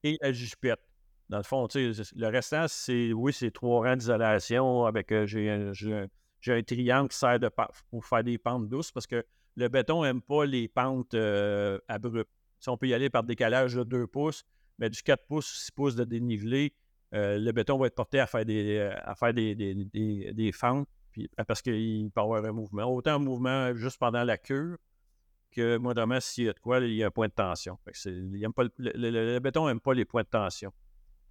Speaker 3: et la jupette. Dans le fond, le restant, c'est oui, c'est trois rangs d'isolation avec euh, j'ai un, triangle qui sert de, pour faire des pentes douces parce que le béton n'aime pas les pentes euh, abruptes. Si on peut y aller par décalage de 2 pouces, mais du 4 pouces, 6 pouces de dénivelé, euh, le béton va être porté à faire des, à faire des, des fentes puis, parce qu'il peut avoir un mouvement. Autant un mouvement juste pendant la cure que moi, demain, s'il y a de quoi, il y a un point de tension. le, béton n'aime pas les points de tension.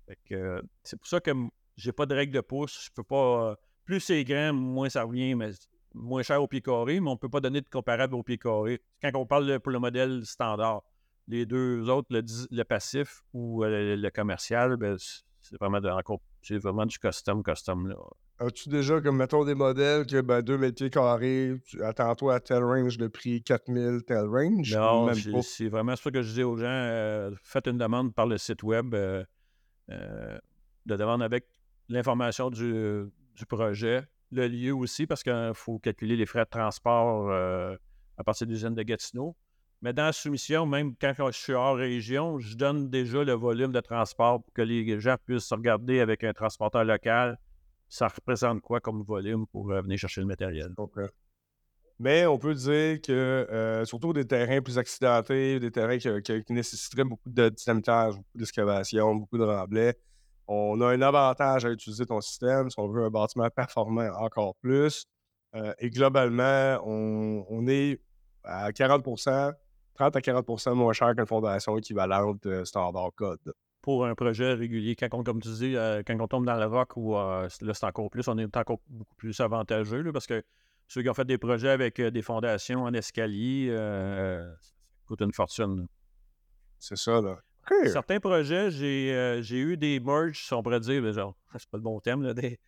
Speaker 3: c'est pour ça que j'ai pas de règle de pouce. Je peux pas. plus c'est grand, moins ça revient, mais moins cher au pied carré, mais on ne peut pas donner de comparable au pied carré. Quand on parle pour le modèle standard, les deux autres, le, passif ou euh, le, commercial, ben, c'est vraiment, vraiment du custom, custom. Là.
Speaker 2: As-tu déjà, comme mettons, des modèles que ben, 2000 pieds carrés, attends-toi à tel range de prix, 4000, tel range?
Speaker 3: Non, c'est vraiment ça que je dis aux gens. Euh, faites une demande par le site web euh, euh, de demande avec l'information du, projet, le lieu aussi, parce qu'il faut calculer les frais de transport à partir de l'usine de Gatineau. Mais dans la soumission, même quand je suis hors région, je donne déjà le volume de transport pour que les gens puissent regarder avec un transporteur local. Ça représente quoi comme volume pour euh, venir chercher le matériel?
Speaker 2: Mais on peut dire que, euh, surtout des terrains plus accidentés, des terrains qui, nécessiteraient beaucoup de dynamitage, beaucoup d'excavation, beaucoup de remblais, on a un avantage à utiliser ton système si on veut un bâtiment performant encore plus. Euh, et globalement, on, est à 40 30 à 40% moins cher qu'une fondation équivalente standard code.
Speaker 3: Pour un projet régulier, quand on, comme tu dis, euh, quand on tombe dans le rock, ou là, c'est encore plus, on est encore beaucoup plus avantageux parce que ceux qui ont fait des projets avec des fondations en escalier, ça coûte une fortune.
Speaker 2: C'est ça, là.
Speaker 3: Certains projets, j'ai eu des merges, si on pourrait dire, genre, (laughs) c'est pas le bon terme, des,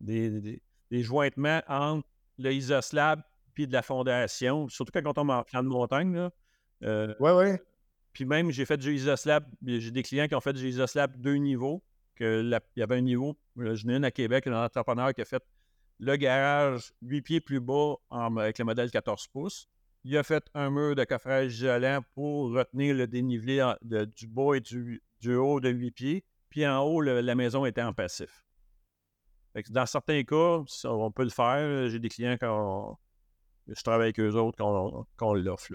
Speaker 3: des, des, jointements entre le isoslab puis de la fondation, surtout quand on tombe en plan de montagne. Là.
Speaker 2: Euh, ouais, ouais.
Speaker 3: Puis même, j'ai fait du isoslab. J'ai des clients qui ont fait du isoslab deux niveaux. Il y avait un niveau. Je n'ai une à Québec, un entrepreneur qui a fait le garage 8 pieds plus bas avec le modèle 14 pouces. Il a fait un mur de coffrage isolant pour retenir le dénivelé du bas et du, haut de 8 pieds. Puis en haut, la maison était en passif. dans certains cas, on peut le faire. J'ai des clients quand je travaille avec eux autres quand l'offre.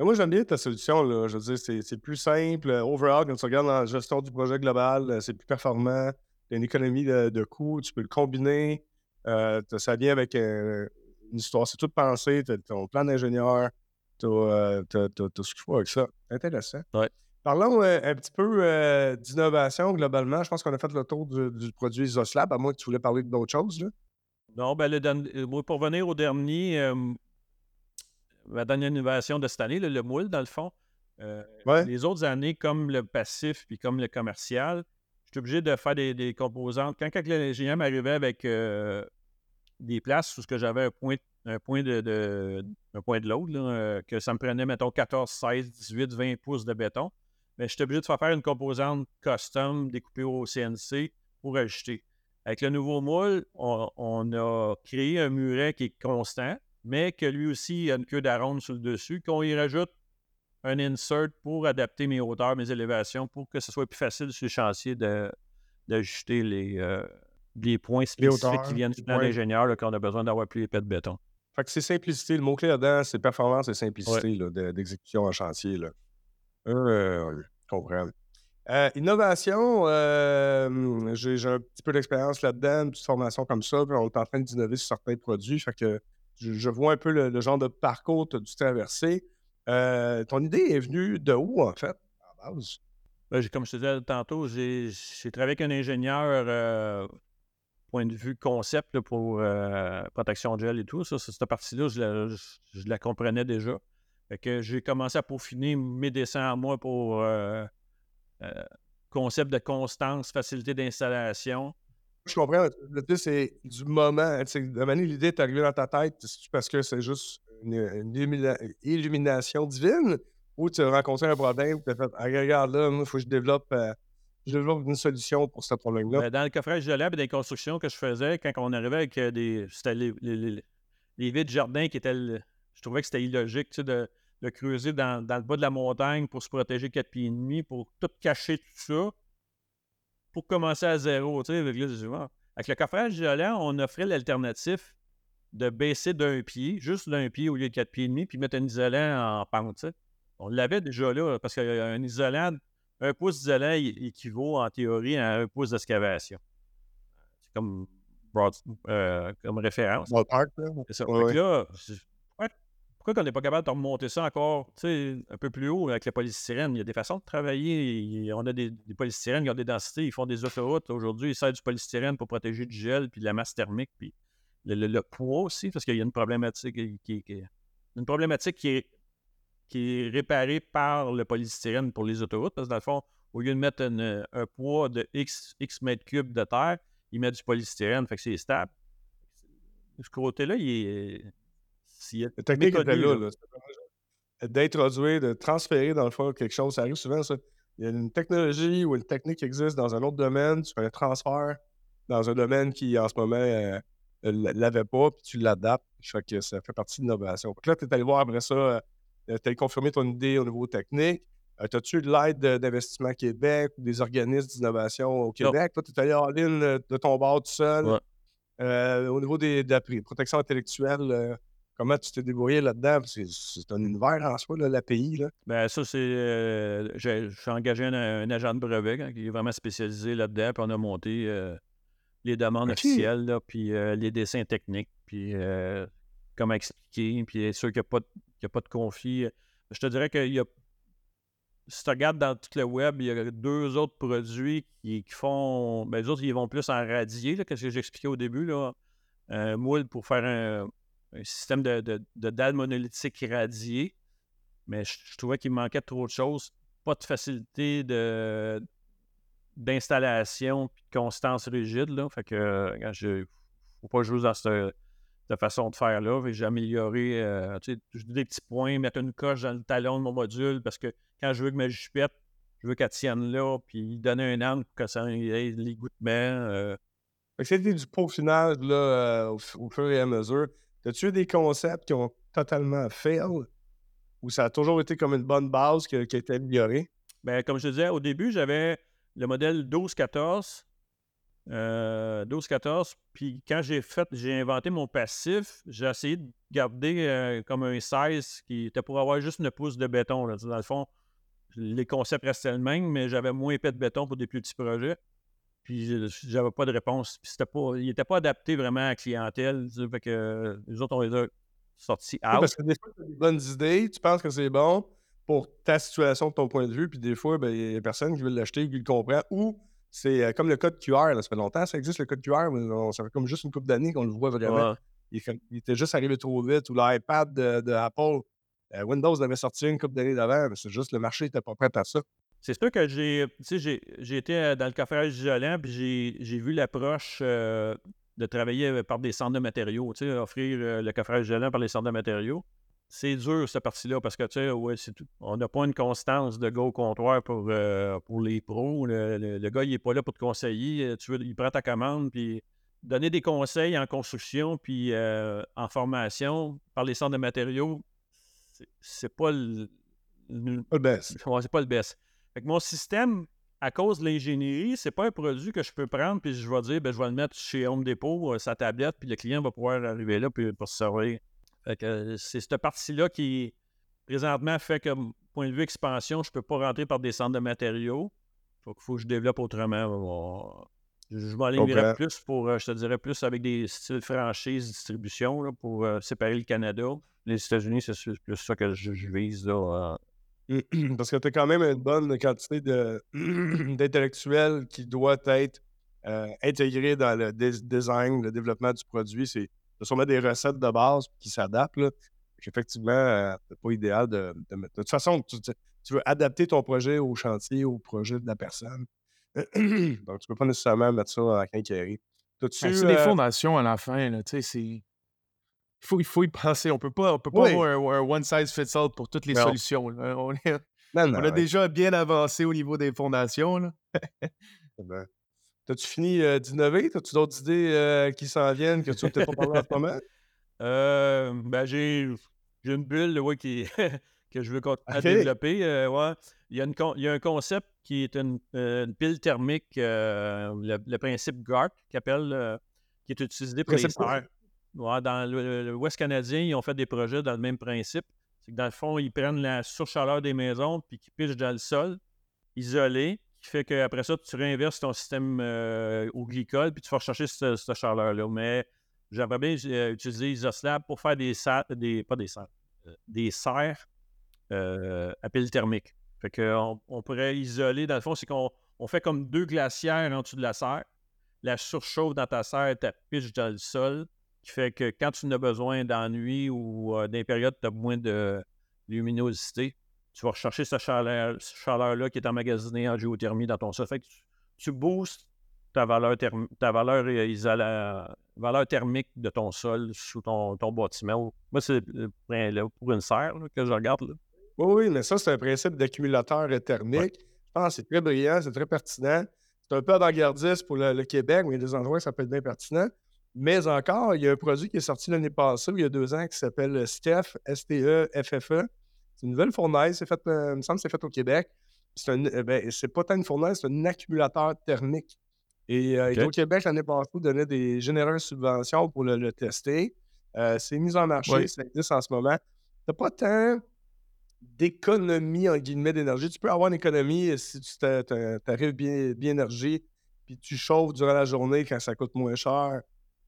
Speaker 2: Moi, j'aime bien ta solution. Là. Je veux dire, c'est plus simple. Overall, quand tu regardes la gestion du projet global, euh, c'est plus performant. Tu as une économie de, coûts, tu peux le combiner. Euh, ça vient avec une histoire. C'est tout pensé. Tu as ton plan d'ingénieur. Tu as, euh, ce qu'il faut avec ça. Intéressant. Parlons un petit peu d'innovation globalement. Je pense qu'on a fait le tour du, produit Isoslab, à moins que tu voulais parler d'autres choses. Là.
Speaker 3: Non, ben, le, pour revenir au dernier, ma dernière innovation de cette année, le moule, dans le fond. Euh, les autres années, comme le passif puis comme le commercial, j'étais obligé de faire des, composantes. Quand, quand l'ingénieur m'arrivait avec euh, des places où j'avais un point, un point de, un point de l'autre, euh, que ça me prenait, mettons, 14, 16, 18, 20 pouces de béton, mais ben, j'étais obligé de faire faire une composante custom découpée au CNC pour ajouter. Avec le nouveau moule, on a créé un muret qui est constant, mais que lui aussi a une queue d'aronde sur le dessus, qu'on y rajoute un insert pour adapter mes hauteurs, mes élévations, pour que ce soit plus facile sur le chantier d'ajuster les, euh, les points spécifiques qui viennent du plan d'ingénieur quand on a besoin d'avoir plus épais de béton.
Speaker 2: Fait que c'est simplicité. Le mot-clé là-dedans, c'est performance et simplicité d'exécution en chantier. Là. Euh, comprends. Euh, innovation, euh, j'ai un petit peu d'expérience là-dedans, une petite formation comme ça. on est en train d'innover sur certains produits. Fait que je, vois un peu le, genre de parcours que tu as dû. Euh, ton idée est venue de où, en fait, à base?
Speaker 3: Ben, comme je te disais tantôt, j'ai travaillé avec un ingénieur, euh, point de vue concept pour euh, protection gel et tout. Ça, cette partie-là, je, la comprenais déjà. que j'ai commencé à peaufiner mes dessins à moi pour concept de constance, facilité d'installation.
Speaker 2: Je comprends. Le but, c'est du moment. De manière, l'idée est arrivée dans ta tête parce que c'est juste une, illumination divine ou tu as rencontré un problème tu as fait ah, regarde là, il faut que je développe, euh, je développe une solution pour ce problème-là.
Speaker 3: Ben, dans le coffrage de lab des constructions que je faisais, quand on arrivait avec euh, des. C'était les, les, les, vides jardins qui étaient. je trouvais que c'était illogique de, creuser dans, le bas de la montagne pour se protéger quatre pieds et demi, pour tout cacher tout ça pour commencer à zéro. Tu sais, avec, avec le coffrage isolant, on offrait l'alternative de baisser d'un pied, juste d'un pied au lieu de quatre pieds et demi, puis mettre un isolant en pente. On l'avait déjà là, parce qu'un isolant, un pouce d'isolant équivaut en théorie à un pouce d'excavation. C'est comme, euh, comme référence. Ça. là, pourquoi on n'est pas capable de remonter ça encore un peu plus haut avec la polystyrène? Il y a des façons de travailler. On a des, polystyrènes qui ont des densités. Ils font des autoroutes. Aujourd'hui, ils servent du polystyrène pour protéger du gel puis de la masse thermique. Puis le, poids aussi, parce qu'il y a une problématique qui, une problématique qui est, qui est réparée par le polystyrène pour les autoroutes. Parce que dans le fond, au lieu de mettre un poids de X, X mètres cubes de terre, ils mettent du polystyrène, fait que c'est stable. Ce côté-là, il est
Speaker 2: la technique était là. D'introduire, de transférer dans le fond quelque chose. Ça arrive souvent, ça. Il y a une technologie ou une technique qui existe dans un autre domaine, tu fais un transfert dans un domaine qui, en ce moment, ne euh, l'avait pas, puis tu l'adaptes. que ça fait partie de l'innovation. là, tu es allé voir après ça euh, tu as confirmé ton idée au niveau technique. As-tu eu de l'aide d'Investissement Québec ou des organismes d'innovation au Québec? Toi, tu es allé en ligne de ton bord tout seul. au niveau des, de la protection intellectuelle, comment tu t'es débrouillé là-dedans? C'est un univers en soi, l'API. Là.
Speaker 3: Ben, ça, c'est. J'ai engagé un, agent de brevet hein, qui est vraiment spécialisé là-dedans, puis on a monté les demandes officielles, puis les dessins techniques, puis comment expliquer, puis sûr qu'il n'y a, pas de conflit. Je te dirais qu'il y a si tu regardes dans tout le web, il y a deux autres produits qui, font. Ben, les autres, ils vont plus en radier, qu'est-ce que j'expliquais au début. Là. Un moule pour faire un, système de, de, de dalle monolithique radié. Mais je, trouvais qu'il manquait trop de choses. Pas de facilité de, d'installation et de constance rigide. Là. Fait que ne faut pas jouer dans cette, façon de faire là. J'ai amélioré euh, des petits points, mettre une coche dans le talon de mon module parce que quand je veux que ma jupette, je veux qu'elle tienne là, puis donner un angle pour que ça ait l'égouttement. Euh.
Speaker 2: C'était du peaufinage là, euh, au, fur et à mesure. As-tu eu des concepts qui ont totalement fail ou ça a toujours été comme une bonne base qui, a été améliorée?
Speaker 3: Bien, comme je disais, au début, j'avais le modèle 12-14. 12-14, euh, puis quand j'ai fait, j'ai inventé mon passif, j'ai essayé de garder comme un 16 qui était pour avoir juste une pouce de béton. Dans le fond, les concepts restaient les mêmes, mais j'avais moins épais de béton pour des plus petits projets. Puis j'avais pas de réponse. Puis c'était pas, il n'était pas adapté vraiment à la clientèle. Fait que les autres, on les a sortis out.
Speaker 2: parce que des fois, tu as des bonnes idées, tu penses que c'est bon pour ta situation, de ton point de vue, puis des fois, ben, il y a personne qui veut l'acheter, qui le comprend. Ou c'est euh, comme le code QR, ça fait longtemps ça existe le code QR, mais ça fait comme juste une couple d'années qu'on le voit vraiment. Il, était juste arrivé trop vite. Ou l'iPad de, de Apple euh, Windows avait sorti une couple d'années d'avant, mais c'est juste le marché n'était pas prêt à ça.
Speaker 3: C'est sûr que j'ai, j'ai été euh, dans le coffrage isolant, puis j'ai vu l'approche euh, de travailler par des centres de matériaux, tu sais, offrir le coffrage isolant par les centres de matériaux. C'est dur, cette partie-là, parce que, tu sais, ouais, on n'a pas une constance de gars au comptoir pour, pour les pros. Le, gars, il n'est pas là pour te conseiller. Tu veux, il prend ta commande, puis donner des conseils en construction, puis en formation par les centres de matériaux, c'est pas le.
Speaker 2: Pas le best.
Speaker 3: c'est pas le best. Fait que mon système, à cause de l'ingénierie, c'est pas un produit que je peux prendre puis je vais dire, ben, je vais le mettre chez Home Depot, euh, sa tablette, puis le client va pouvoir arriver là puis, pour se servir. Fait que euh, c'est cette partie-là qui, présentement, fait que, point de vue expansion, je peux pas rentrer par des centres de matériaux. Faut faut que je développe autrement. Je, je m'alignerai plus pour, euh, je te dirais, plus avec des styles franchise distribution pour séparer le Canada les États-Unis, c'est plus ça que je, vise. Là, (clears throat)
Speaker 2: Parce que tu as quand même une bonne quantité (clears throat) d'intellectuels qui doit être euh, intégré dans le design, le développement du produit. C'est sûrement des recettes de base qui s'adaptent. Effectivement, euh, c'est pas idéal de, mettre. De toute façon, tu, veux adapter ton projet au chantier, au projet de la personne. (clears throat) Donc, tu ne peux pas nécessairement mettre ça en quincaillerie.
Speaker 1: C'est des euh fondations à la fin. Tu sais, c'est il faut, il faut y penser. On peut pas, on peut pas avoir un, one size fits all pour toutes les solutions. On, a déjà bien avancé au niveau des fondations. (laughs)
Speaker 2: Eh ben, T'as-tu fini euh, d'innover? T'as-tu d'autres idées euh, qui s'en viennent que tu n'as peut-être pas parlé en ce (laughs) moment?
Speaker 3: Euh, ben, j'ai, une bulle qui, (laughs) que je veux développer. ouais. il, y a une, il y a un concept qui est une, pile thermique, le, principe GARP, qui, appelle, qui est utilisé pour les dans l'Ouest canadien, ils ont fait des projets dans le même principe. C'est que dans le fond, ils prennent la surchaleur des maisons puis qu'ils pichent dans le sol, isolé, qui fait qu'après ça, tu réinverses ton système euh, au glycol puis tu vas rechercher cette, chaleur-là. Mais j'aimerais bien euh, utiliser Isoslab pour faire des, des pas des serres, euh, des serres à pile thermique. Fait qu'on on pourrait isoler, dans le fond, c'est qu'on on fait comme deux glacières en dessous de la serre. La surchauffe dans ta serre, tu piche dans le sol qui fait que quand tu n'as besoin d'ennui ou euh, d'un période tu as moins de luminosité, tu vas rechercher cette chaleur-là qui est emmagasinée en géothermie dans ton sol. Fait que tu, boostes ta valeur, ta valeur, euh, valeur thermique de ton sol sous ton, ton bâtiment. Moi, c'est pour une serre que je regarde.
Speaker 2: Oui, oui, mais ça, c'est un principe d'accumulateur thermique. Je pense que c'est très brillant, c'est très pertinent. C'est un peu avant-gardiste pour le, Québec, mais il y a des endroits où ça peut être bien pertinent. Mais encore, il y a un produit qui est sorti l'année passée, il y a deux ans, qui s'appelle STEF, S-T-E-F-F-E. C'est une nouvelle fournaise. C'est fait, euh, il me semble que c'est fait au Québec. C'est euh, ben, pas tant une fournaise, c'est un accumulateur thermique. Et euh, au Québec, l'année passée, donnait des généreuses subventions pour le, le tester. Euh, c'est mis en marché,
Speaker 1: Oui.
Speaker 2: ça existe en ce moment. T'as pas tant d'économie, en guillemets, d'énergie. Tu peux avoir une économie euh, si tu t'a- t'a- t'arrives bien, bien énergie, puis tu chauffes durant la journée quand ça coûte moins cher.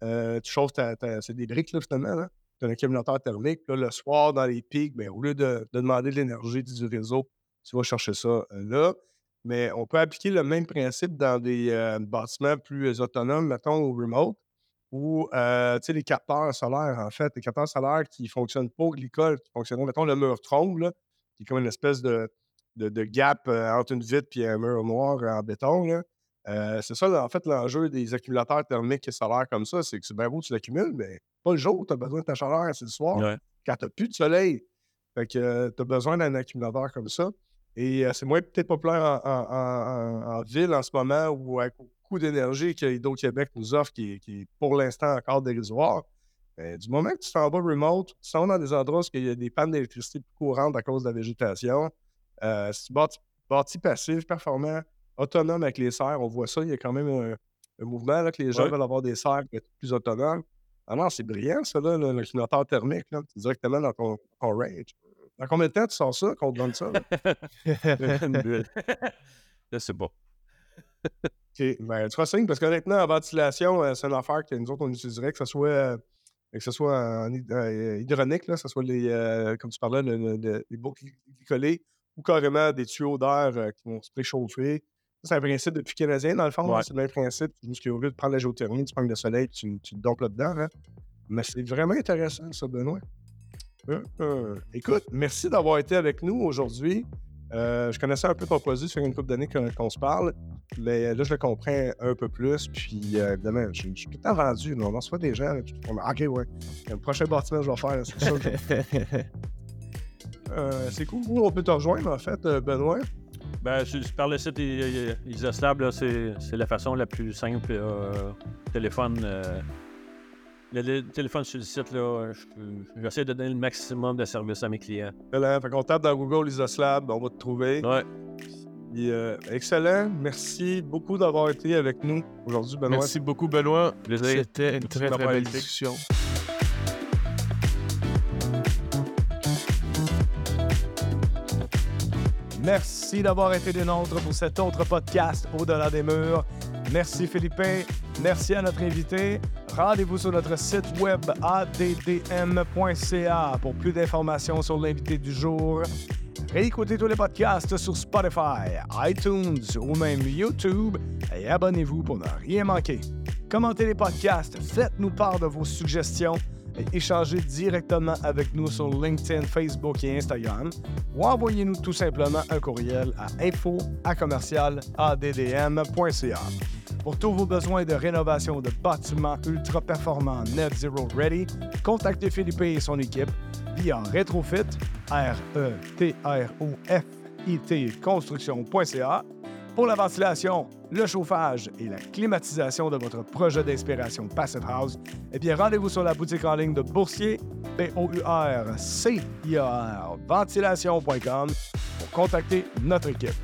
Speaker 2: Euh, tu ta- c'est des briques, là, finalement. Là. Tu as un accumulateur thermique. Là, le soir, dans les pics, ben, au lieu de, de demander de l'énergie du réseau, tu vas chercher ça euh, là. Mais on peut appliquer le même principe dans des euh, bâtiments plus autonomes, mettons au remote, ou euh, les capteurs solaires, en fait, les capteurs solaires qui fonctionnent pas au qui fonctionnent, mettons, le mur là, qui est comme une espèce de, gap entre une vitre et un mur noir en béton. Là. Euh, c'est ça, en fait, l'enjeu des accumulateurs thermiques et solaires comme ça, c'est que c'est bien beau, tu l'accumules, mais pas le jour, tu as besoin de ta chaleur, c'est le soir,
Speaker 3: Ouais.
Speaker 2: quand tu n'as plus de soleil. Fait que tu as besoin d'un accumulateur comme ça. Et euh, c'est moins peut-être populaire en, en- en- en- en ville en ce moment ou avec beaucoup d'énergie que Hydro-Québec nous offre, qui, est- qui est pour l'instant encore dérisoire. Mais du moment que tu t'en vas remote, tu t'en vas dans des endroits où il y a des pannes d'électricité plus courantes à cause de la végétation, euh, si tu bâtis, bâtis passif, performant, autonome avec les serres, on voit ça, il y a quand même un, un mouvement là, que les gens
Speaker 3: Ouais.
Speaker 2: veulent avoir des serres plus autonomes. Ah non, c'est brillant, ça, là, le- l'accumulateur thermique, là, c'est directement dans ton, ton range. Dans combien de temps tu sors ça, qu'on te donne ça? là? (laughs)
Speaker 3: Une bulle. Je sais pas.
Speaker 2: OK. Ben, tu feras signe parce qu'honnêtement, en ventilation, euh, c'est une affaire que nous autres, on utiliserait, que ce soit, euh, que ce soit en euh, hydronique, là, que ce soit les, comme tu parlais, le- le- le- les boucles ou carrément des tuyaux d'air qui vont se préchauffer. C'est un principe depuis canadien, dans le fond.
Speaker 3: Ouais.
Speaker 2: C'est le même principe. Juste qu'au lieu de prendre la géothermie, tu prends le soleil tu, tu te dompes là-dedans. hein. Mais c'est vraiment intéressant, ça, Benoît. Euh, euh, Écoute, merci d'avoir été avec nous aujourd'hui. Euh, je connaissais un peu ton produit sur une couple d'années qu'on se parle, mais là, je le comprends un peu plus. Puis, évidemment, je, je suis tout le temps vendu. On reçoit des gens. puis on OK, ouais. Le prochain bâtiment je vais faire, c'est ça. (laughs) c'est cool. On peut te rejoindre, en fait, Benoît?
Speaker 3: Ben, je, je par le site I- I- Isostab, là, c'est c'est la façon la plus simple. euh, téléphone. euh, le, le téléphone sur le site, là, je- j'essaie de donner le maximum de service à mes clients.
Speaker 2: Excellent. Fait qu'on tape dans Google Isoslab, on va te trouver.
Speaker 3: Ouais.
Speaker 2: Euh, excellent. Merci beaucoup d'avoir été avec nous aujourd'hui, Benoît.
Speaker 1: Merci beaucoup, Benoît.
Speaker 3: Plaisir.
Speaker 1: C'était une très, très belle discussion.
Speaker 4: Merci d'avoir été des nôtres pour cet autre podcast Au-delà des murs. Merci Philippe. Merci à notre invité. Rendez-vous sur notre site web addm.ca pour plus d'informations sur l'invité du jour. Réécoutez tous les podcasts sur Spotify, iTunes ou même YouTube et abonnez-vous pour ne rien manquer. Commentez les podcasts, faites-nous part de vos suggestions et échangez directement avec nous sur LinkedIn, Facebook et Instagram ou envoyez-nous tout simplement un courriel à info à commercial addm.ca. Pour tous vos besoins de rénovation de bâtiments ultra performants Net Zero Ready, contactez Philippe et son équipe via Retrofit, r e t r o f i t construction.ca pour la ventilation, le chauffage et la climatisation de votre projet d'inspiration Passive House, eh bien, rendez-vous sur la boutique en ligne de Boursier, b o u r c i a r ventilation.com pour contacter notre équipe.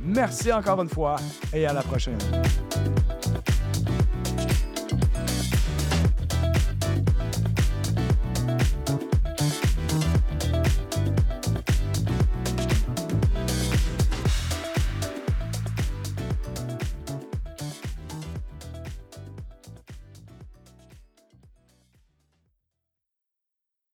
Speaker 4: Merci encore une fois et à la prochaine.